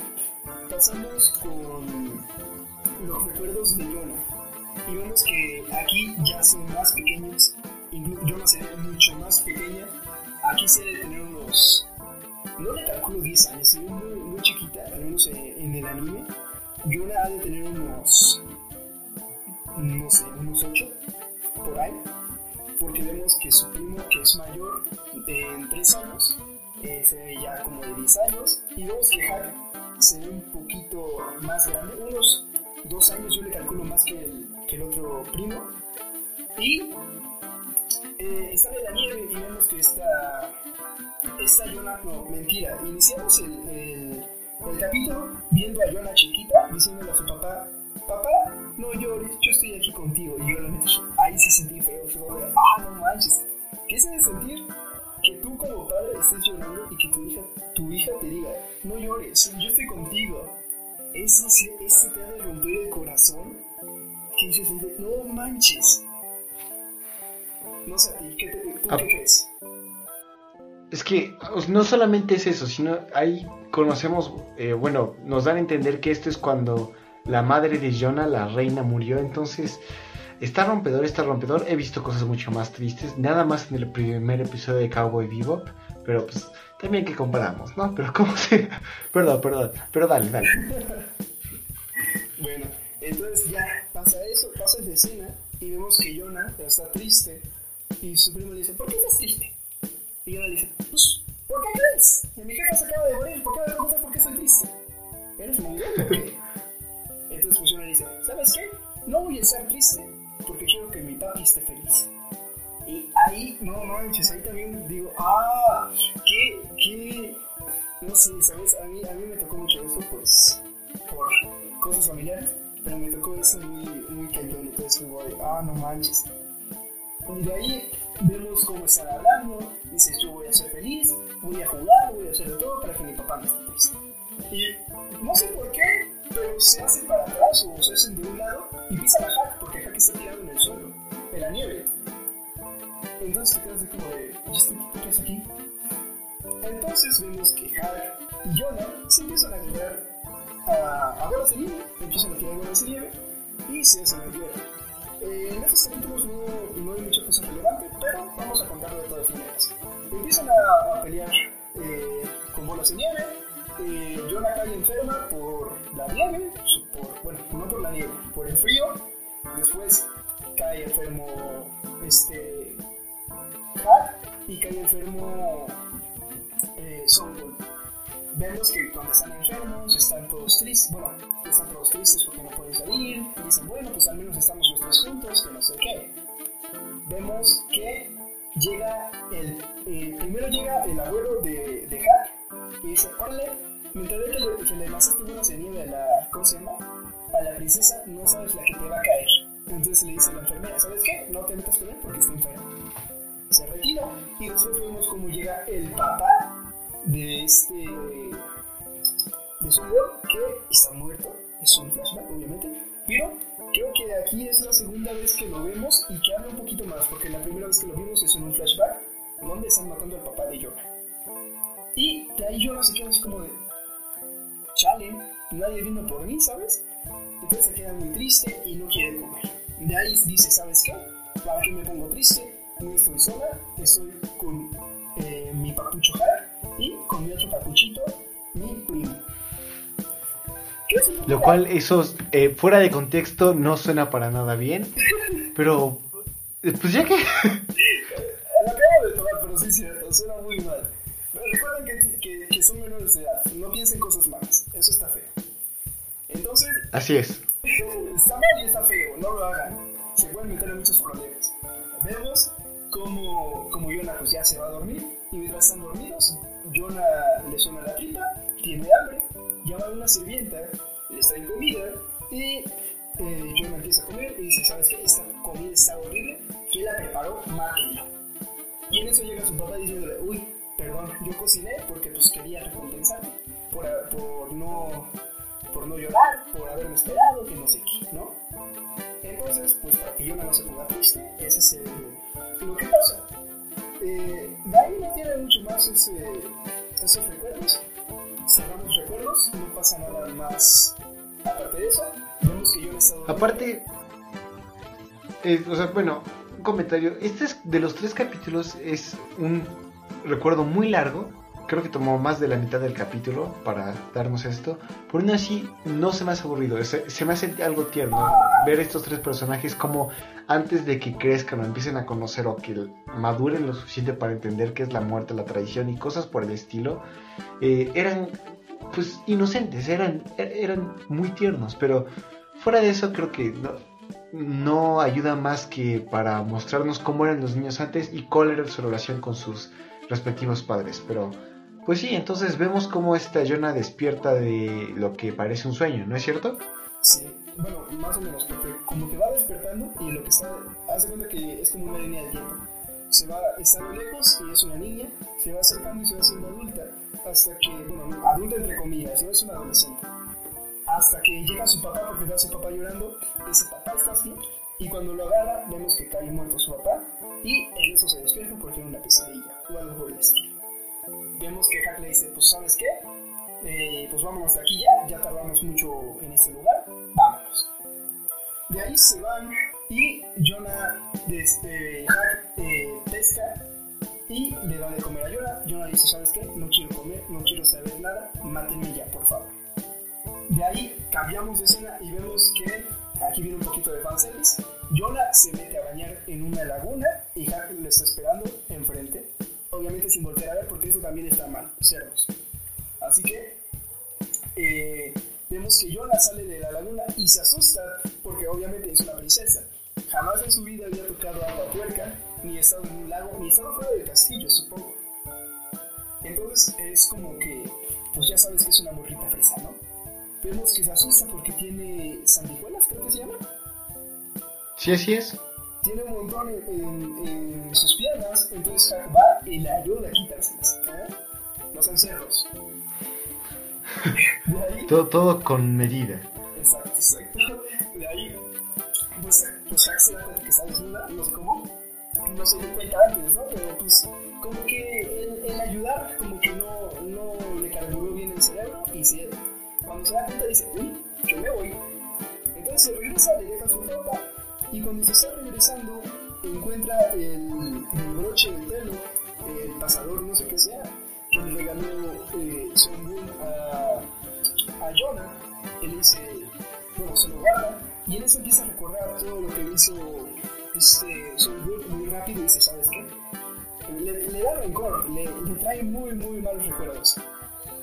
pasamos con los recuerdos de Jonah. Y vemos que aquí ya son más pequeños. Inclu- Jonah se ve mucho más pequeña. Aquí se debe tener unos. No le calculo 10 años, se ve muy, muy chiquita, al menos en, el anime. Jonah ha de tener unos. No sé, unos 8 por ahí. Porque vemos que su primo, que es mayor en 3 años, eh, se ve ya como de 10 años. Y vemos que Hack se ve un poquito más grande, más que el, que el otro primo. Y eh, en la nieve y vemos que esta, esta Jonah, no, mentira, iniciamos el, el, el capítulo viendo a Jonah chiquita diciéndole a su papá, papá, no llores, yo estoy aquí contigo. Y yo la neta, ahí sí sentí feo, fue de, ah, no manches. ¿Qué se de sentir que tú como padre estés llorando y que tu hija, tu hija te diga, no llores, yo estoy contigo? Eso, sí- eso te ha de romper el corazón. Que dices, no manches. No sé a ti, ¿qué te, ¿tú Ah. qué crees? Es que no solamente es eso, sino ahí conocemos, eh, bueno, nos dan a entender que esto es cuando la madre de Jonah, la reina, murió. Entonces, está rompedor, está rompedor. He visto cosas mucho más tristes, nada más en el primer episodio de Cowboy Bebop, pero pues también que comparamos, ¿no? Pero cómo se... Perdón, perdón, pero dale, dale. Bueno, entonces ya pasa eso, pasa esa escena y vemos que Jonah está triste y su primo le dice, ¿por qué estás triste? Y Jonah dice, pues, ¿por qué crees? Y mi jefa se acaba de morir, ¿por qué me preguntas por qué estoy triste? ¿Eres mongol qué? Entonces pues Jonah le dice, ¿sabes qué? No voy a estar triste porque quiero que mi papi esté feliz. Y ahí, no manches, ahí también digo, ah, qué, qué, no sé, ¿sabes? A mí, a mí me tocó mucho eso, pues, por cosas familiares, pero me tocó eso muy, muy cañón, entonces fue de, ah, no manches. Y de ahí vemos cómo están hablando, dices, yo voy a ser feliz, voy a jugar, voy a hacer todo para que mi papá no esté triste. Y no sé por qué, pero se hacen para atrás o se hacen de un lado y pisan a Hack, porque Hack está tirado en el suelo, en la nieve. Entonces te quedas así como de, ¿y este qué hace aquí? Entonces vemos que Hack y Jonah se empiezan a bolas de nieve, empiezan a tirar bolas de nieve y se guerra. Eh, en estos capítulos no, no hay mucha cosa relevante, pero vamos a contarlo de todas maneras. Empiezan a, pelear eh, con bolas de nieve. Eh, Jonah cae enferma por la nieve, por, bueno, no por la nieve, por el frío. Después cae enfermo este y cae enfermo eh. Vemos que cuando están enfermos están todos tristes, bueno, están todos tristes porque no pueden salir, dicen, bueno, pues al menos estamos los tres juntos, que no sé qué. Vemos que llega el, eh, primero llega el abuelo de, de Hack y dice, órale, mientras ve que le, que le lanzaste de nieve a la, ¿cómo se llama? A la princesa, no sabes la que te va a caer. Entonces le dice a la enfermera, ¿sabes qué? No te metas con él porque está enfermo se retira y después vemos cómo llega el papá de este de Sungwoo que está muerto es un flashback obviamente pero creo que aquí es la segunda vez que lo vemos y que habla un poquito más porque la primera vez que lo vimos es en un flashback donde están matando al papá de Jonah y de ahí Jonah se queda así como de chale nadie vino por mí ¿sabes? entonces se queda muy triste y no quiere comer de ahí dice ¿sabes qué? ¿para qué me pongo triste? no estoy sola, estoy con eh, mi papucho Hack y con mi otro papuchito, mi primo. ¿Qué es un poco Lo cual, eso, eh, fuera de contexto, no suena para nada bien. Pero, eh, pues ya que... Lo acabo de tomar, pero sí es cierto, suena muy mal. Pero recuerden que, que, que son menores de edad, no piensen cosas malas, eso está feo. Entonces, Así es. está mal y está feo, no lo hagan. Se pueden meter en muchos problemas. Vemos como, como Jonah pues ya se va a dormir y mientras están dormidos, Jonah le suena la tripa, tiene hambre, llama a una sirvienta, le traen comida y eh, Jonah empieza a comer y dice, ¿sabes qué? Esta comida está horrible, ¿quién la preparó? Máquina. Y en eso llega su papá diciéndole, uy, perdón, yo cociné porque pues quería recompensarme por, por no por no llorar, por haberme esperado, que no sé qué, ¿no? Entonces, pues para que Jonah no se ponga triste, ese es el, lo que pasa. Eh, de ahí no tiene mucho más ese, esos recuerdos. Cerramos recuerdos, no pasa nada más aparte de eso. Vemos que yo he estado... Aparte, eh, o sea, bueno, un comentario. Este es, de los tres capítulos es un recuerdo muy largo. Creo que tomó más de la mitad del capítulo para darnos esto. Por aún así, no se me hace aburrido. Se, me hace algo tierno ver estos tres personajes como antes de que crezcan o empiecen a conocer o que maduren lo suficiente para entender qué es la muerte, la traición y cosas por el estilo. eh, eran pues inocentes, eran, eran muy tiernos. Pero fuera de eso creo que no, no ayuda más que para mostrarnos cómo eran los niños antes y cuál era su relación con sus respectivos padres. Pero, pues sí, entonces vemos cómo esta Jonah despierta de lo que parece un sueño, ¿no es cierto? Sí, bueno, más o menos, porque como que va despertando y lo que está, hace cuenta que es como una línea de tiempo. Se va, lo lejos y es una niña, se va acercando y se va haciendo adulta, hasta que, bueno, adulta entre comillas, no es una adolescente. Hasta que llega su papá, porque ve a su papá llorando, ese papá está así, y cuando lo agarra, vemos que cae muerto su papá, y en eso se despierta porque era una pesadilla, o algo por el estilo. Vemos que Hack le dice, pues ¿sabes qué? Eh, pues vámonos de aquí ya, ya tardamos mucho en este lugar, vámonos. De ahí se van y Jonah, desde Hack, eh, pesca y le da de comer a Jonah. Jonah dice, ¿sabes qué? No quiero comer, no quiero saber nada, mátenme ya, por favor. De ahí cambiamos de escena y vemos que aquí viene un poquito de fanservice. Jonah se mete a bañar en una laguna y Hack le está esperando enfrente. Obviamente sin voltear a ver porque eso también está mal, cerdos. Así que eh, vemos que Jonah sale de la laguna y se asusta porque obviamente es una princesa. Jamás en su vida había tocado agua puerca, ni estado en un lago, ni estado fuera del castillo, supongo. Entonces es como que, pues ya sabes que es una morrita fresa, ¿no? Vemos que se asusta porque tiene sanguijuelas, creo que se llama. Sí, así es. Tiene un montón en, en- en sus piernas, entonces va y le ayuda a quitárselas. ¿eh? De ahí Todo, todo con medida. Exacto, exacto. De ahí, pues, pues Hack se da cuenta que está desnuda, no sé cómo. No se dio cuenta antes, ¿no? Pero pues, como que el, el ayudar, como que no, no le carburó bien el cerebro y se, cuando se da cuenta dice, uy, yo me voy. Entonces regresa, le deja su ropa y cuando se está regresando encuentra el, el broche del pelo, el pasador, no sé qué sea, que le regaló eh, Son Goon a, a Jonah. Él dice, bueno, se lo guarda y en eso empieza a recordar todo lo que hizo este Son Goon muy rápido y dice, ¿sabes qué? Le, le da rencor, le, le trae muy, muy malos recuerdos.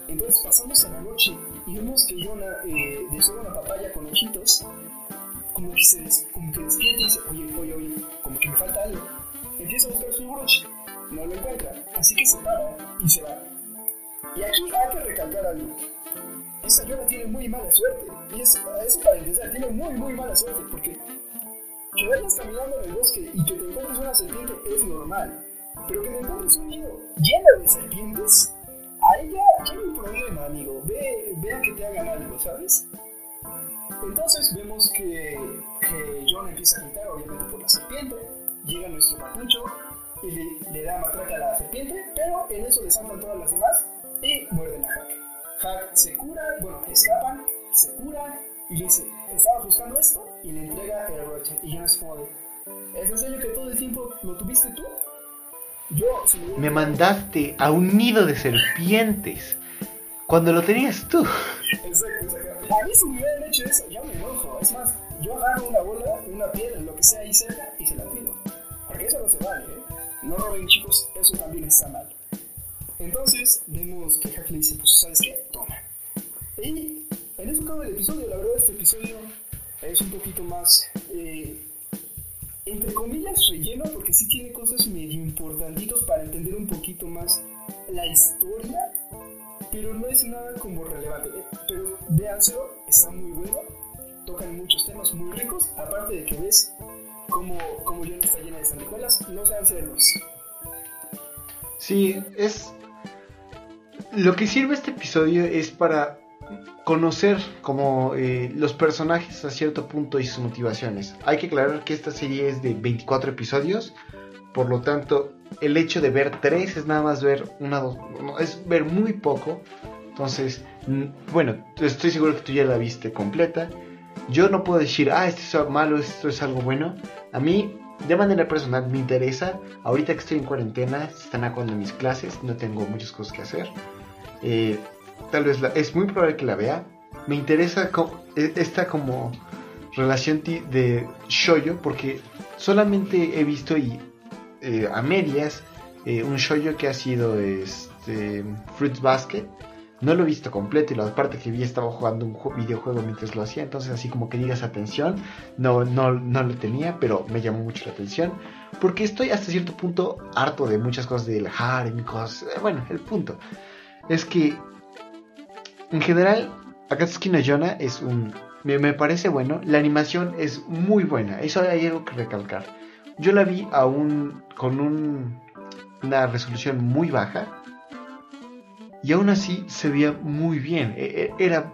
Entonces pasamos a la noche y vemos que Jonah eh, una papaya con ojitos, como que se des- como que despierta y dice, oye, oye, oye, como que me falta algo. Empieza a buscar su broche, no lo encuentra, así que se para y se va. Y aquí hay que recalcar algo. Esta Jonah tiene muy mala suerte. Y es, eso para empezar, tiene muy, muy mala suerte, porque que vayas caminando en el bosque y que te encuentres una serpiente es normal. Pero que te encuentres un nido lleno de serpientes, ahí ya hay un problema, amigo. Ve, ve a que te hagan algo, ¿sabes? Entonces vemos que, que John empieza a gritar, obviamente por la serpiente. Llega nuestro papucho y le, le da matraca a la serpiente, pero en eso le saltan todas las demás y muerden a Hack. Hack se cura, bueno, escapan, se curan y le dice, estaba buscando esto y le entrega el broche. Y John es como de, ¿es en serio que todo el tiempo lo tuviste tú? Yo, si me Me mandaste a un nido de serpientes cuando lo tenías tú. Exacto, exacto. A mí si me hubieran hecho eso, ya me enojo. Es más, yo agarro una bola, una piedra, lo que sea ahí cerca y se la tiro. Porque eso no se vale, ¿eh? No roben chicos, eso también está mal. Entonces, vemos que Hack le dice, pues, ¿sabes qué? Toma. Y en eso acaba el episodio. La verdad, este episodio es un poquito más, eh, entre comillas, relleno, porque sí tiene cosas medio importantitos para entender un poquito más la historia pero no es nada como relevante. Pero véanselo, está muy bueno, tocan muchos temas muy ricos, aparte de que ves cómo, cómo John está llena de sanguijuelas, no sean cerdos. Sí, es. Lo que sirve este episodio es para conocer como eh, los personajes a cierto punto y sus motivaciones. Hay que aclarar que esta serie es de 24 episodios, por lo tanto el hecho de ver tres es nada más ver una dos, es ver muy poco. Entonces, bueno, estoy seguro que tú ya la viste completa. Yo no puedo decir, ah, esto es malo, esto es algo bueno. A mí, de manera personal, me interesa. Ahorita que estoy en cuarentena, están acabando mis clases, no tengo muchas cosas que hacer. Eh, tal vez es muy probable que la vea. Me interesa e, esta como relación de shoyo porque solamente he visto y eh, a medias eh, un shoyo que ha sido este Fruits Basket. No lo he visto completo y la parte que vi estaba jugando un videojuego mientras lo hacía, entonces así como que digas atención, no, no, no lo tenía, pero me llamó mucho la atención, porque estoy hasta cierto punto harto de muchas cosas del harem cosas, eh, bueno, el punto es que en general Akatsuki no Yona es un me, me, parece bueno, la animación es muy buena, eso hay algo que recalcar. Yo la vi aún con un, una resolución muy baja y aún así se veía muy bien, e, e, era,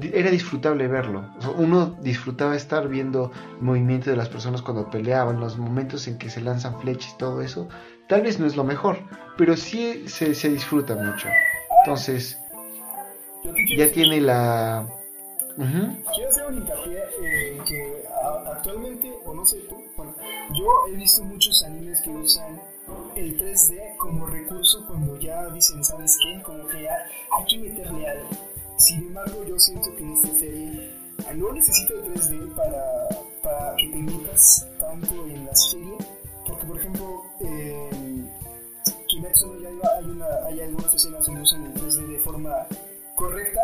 era disfrutable verlo. uno disfrutaba estar viendo el movimiento de las personas cuando peleaban, los momentos en que se lanzan flechas y todo eso. Tal vez no es lo mejor, pero sí se, se disfruta mucho. Entonces, ya tiene la... Quiero hacer un hincapié en que actualmente, o no sé tú, yo he visto muchos animes que usan el 3D como recurso cuando ya dicen, ¿sabes qué? Como que ya hay que meterle algo. Sin embargo, yo siento que en esta serie ah, no necesito el 3D para, para que te metas tanto en la serie, porque por ejemplo, en Kimetsu no Yaiba hay algunas escenas donde usan el 3D de forma correcta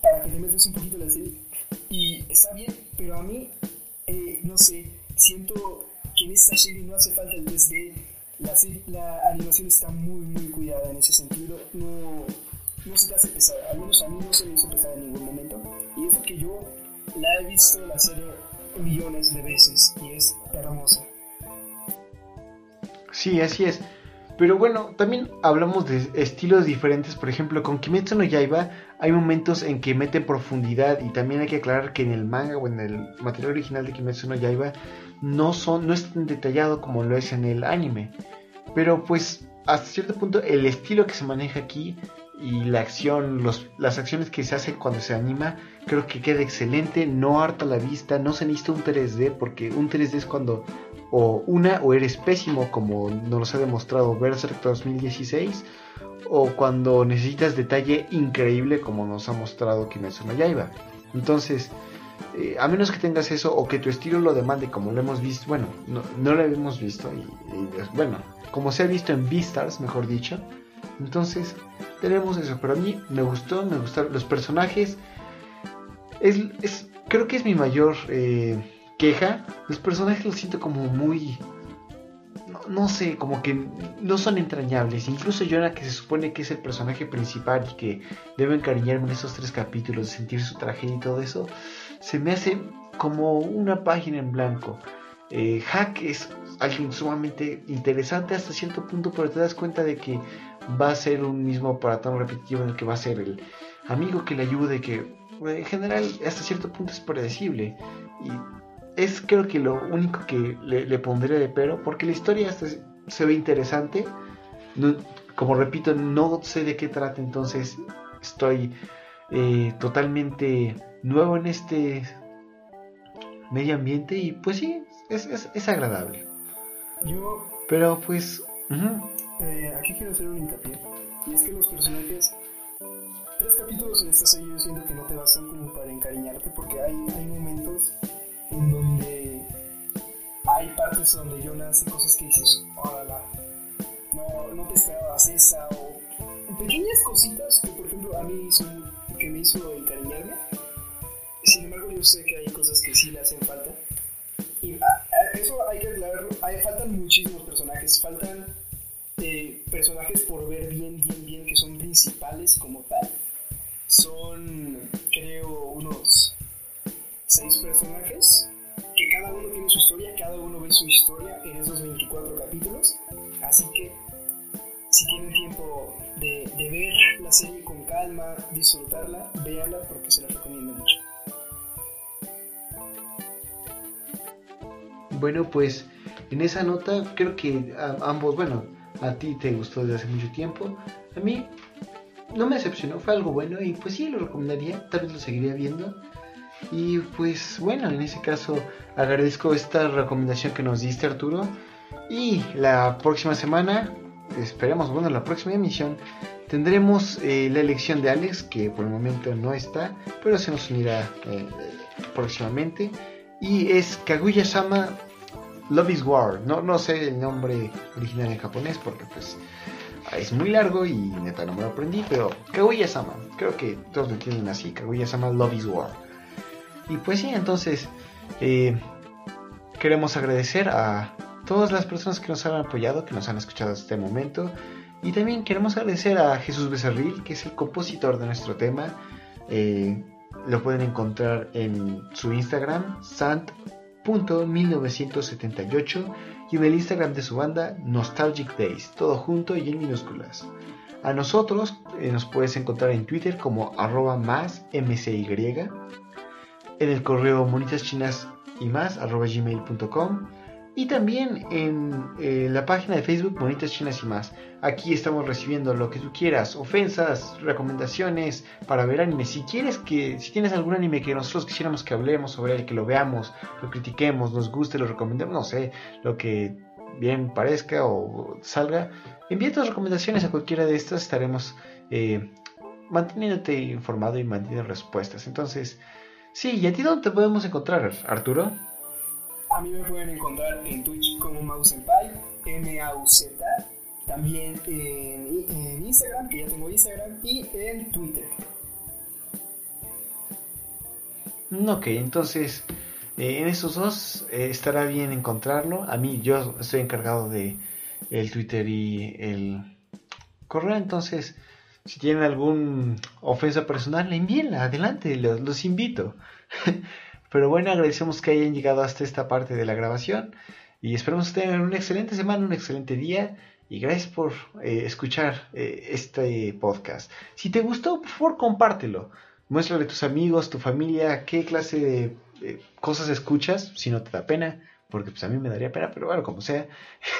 para que te metas un poquito en la serie. Y está bien, pero a mí, eh, no sé, siento que en esta serie no hace falta el 3D. La, la animación está muy, muy cuidada en ese sentido. No, no se te hace pesada. Al menos a mí no se me hizo pesada en ningún momento. Y es porque yo la he visto la serie millones de veces y es hermosa. Sí, así es. Pero bueno, también hablamos de estilos diferentes. Por ejemplo, con Kimetsu no Yaiba hay momentos en que mete profundidad. Y también hay que aclarar que en el manga o en el material original de Kimetsu no Yaiba no, son, no es tan detallado como lo es en el anime. Pero pues hasta cierto punto el estilo que se maneja aquí y la acción, las acciones que se hacen cuando se anima, creo que queda excelente, no harta la vista, no se necesita un 3D, porque un 3D es cuando o una o eres pésimo como nos ha demostrado Berserk 2016 o cuando necesitas detalle increíble como nos ha mostrado Kimetsu no Yaiba. Entonces, eh, a menos que tengas eso o que tu estilo lo demande como lo hemos visto, bueno, no, lo hemos visto y, bueno, como se ha visto en Beastars, mejor dicho. Entonces, tenemos eso, pero a mí me gustó, me gustaron los personajes. Es, creo que es mi mayor eh, queja. Los personajes los siento como muy. No, sé, como que no son entrañables. Incluso Jonah, que se supone que es el personaje principal y que debe encariñarme en esos tres capítulos, sentir su tragedia y todo eso, se me hace como una página en blanco. Eh, Hack es alguien sumamente interesante hasta cierto punto, pero te das cuenta de que va a ser un mismo paratón repetitivo en el que va a ser el amigo que le ayude, que en general hasta cierto punto es predecible. Y es creo que lo único que le, pondré de pero, porque la historia se ve interesante. como repito, no sé de qué trata, entonces estoy eh, totalmente nuevo en este medio ambiente y pues sí, es, es, agradable. Yo... Pero pues... Eh, aquí quiero hacer un hincapié. Y es que los personajes... Tres capítulos en esta serie yo siento que no te bastan como para encariñarte porque hay, hay momentos en donde hay partes donde Jonah hace cosas que dices, hola, no, no te esperabas esa, o pequeñas cositas que por ejemplo a mí hizo, que me hizo encariñarme. Sin embargo yo sé que hay cosas que sí le hacen falta. Y eso hay que aclararlo, hay, faltan muchísimos personajes, faltan eh, personajes por ver bien, bien, bien, que son principales como tal. Son, creo, unos seis personajes, que cada uno tiene su historia, cada uno ve su historia en esos 24 capítulos. Así que si tienen tiempo de, ver la la serie con calma, disfrutarla, véanla porque se la recomiendo mucho. Bueno, pues en esa nota creo que ambos, bueno, a ti te gustó desde hace mucho tiempo, a mí no me decepcionó, fue algo bueno y pues sí, lo recomendaría, tal vez lo seguiría viendo. Y pues bueno, en ese caso agradezco esta recomendación que nos diste Arturo. Y la próxima semana, esperemos, bueno, la próxima emisión, tendremos eh, la elección de Alex, que por el momento no está, pero se nos unirá eh, próximamente. Y es Kaguya-sama Love is War. No, no sé el nombre original en japonés porque pues es muy largo y neta no me lo aprendí, pero Kaguya-sama. Creo que todos lo entienden así. Kaguya-sama Love is War. Y pues sí, entonces eh, queremos agradecer a todas las personas que nos han apoyado, que nos han escuchado hasta este momento. Y también queremos agradecer a Jesús Becerril, que es el compositor de nuestro tema. Eh, lo pueden encontrar en su Instagram, sant.1978 y en el Instagram de su banda Nostalgic Days, todo junto y en minúsculas. A nosotros eh, nos puedes encontrar en Twitter como arroba más mcy, en el correo monitas chinas y más arroba gmail.com y también en eh, la página de Facebook Monitas Chinas y más. Aquí estamos recibiendo lo que tú quieras, ofensas, recomendaciones para ver anime. Si quieres que, si tienes algún anime que nosotros quisiéramos que hablemos sobre él, que lo veamos, lo critiquemos, nos guste, lo recomendemos, no sé, lo que bien parezca o salga, envía tus recomendaciones a cualquiera de estas, estaremos eh, manteniéndote informado y manteniendo respuestas. Entonces, sí, ¿y a ti dónde te podemos encontrar, Arturo? A mí me pueden encontrar en Twitch como Mausenpai, M-A-U-Z, también en, Instagram, que ya tengo Instagram, y en Twitter. Ok, entonces eh, en esos dos eh, estará bien encontrarlo. A mí yo estoy encargado de el Twitter y el correo, entonces si tienen alguna ofensa personal, envíenla, adelante, los, los invito. Pero bueno, agradecemos que hayan llegado hasta esta parte de la grabación y esperamos que tengan una excelente semana, un excelente día y gracias por eh, escuchar eh, este podcast. Si te gustó, por favor, compártelo. Muéstrale a tus amigos, tu familia, qué clase de cosas escuchas, si no te da pena, porque pues a mí me daría pena, pero bueno, como sea.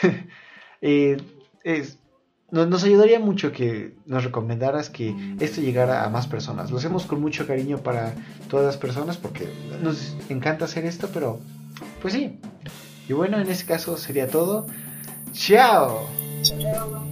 eh, es, nos, ayudaría mucho que nos recomendaras que esto llegara a más personas. Lo hacemos con mucho cariño para todas las personas porque nos encanta hacer esto, pero pues sí. Y bueno, en este caso sería todo. ¡Chao! Chao.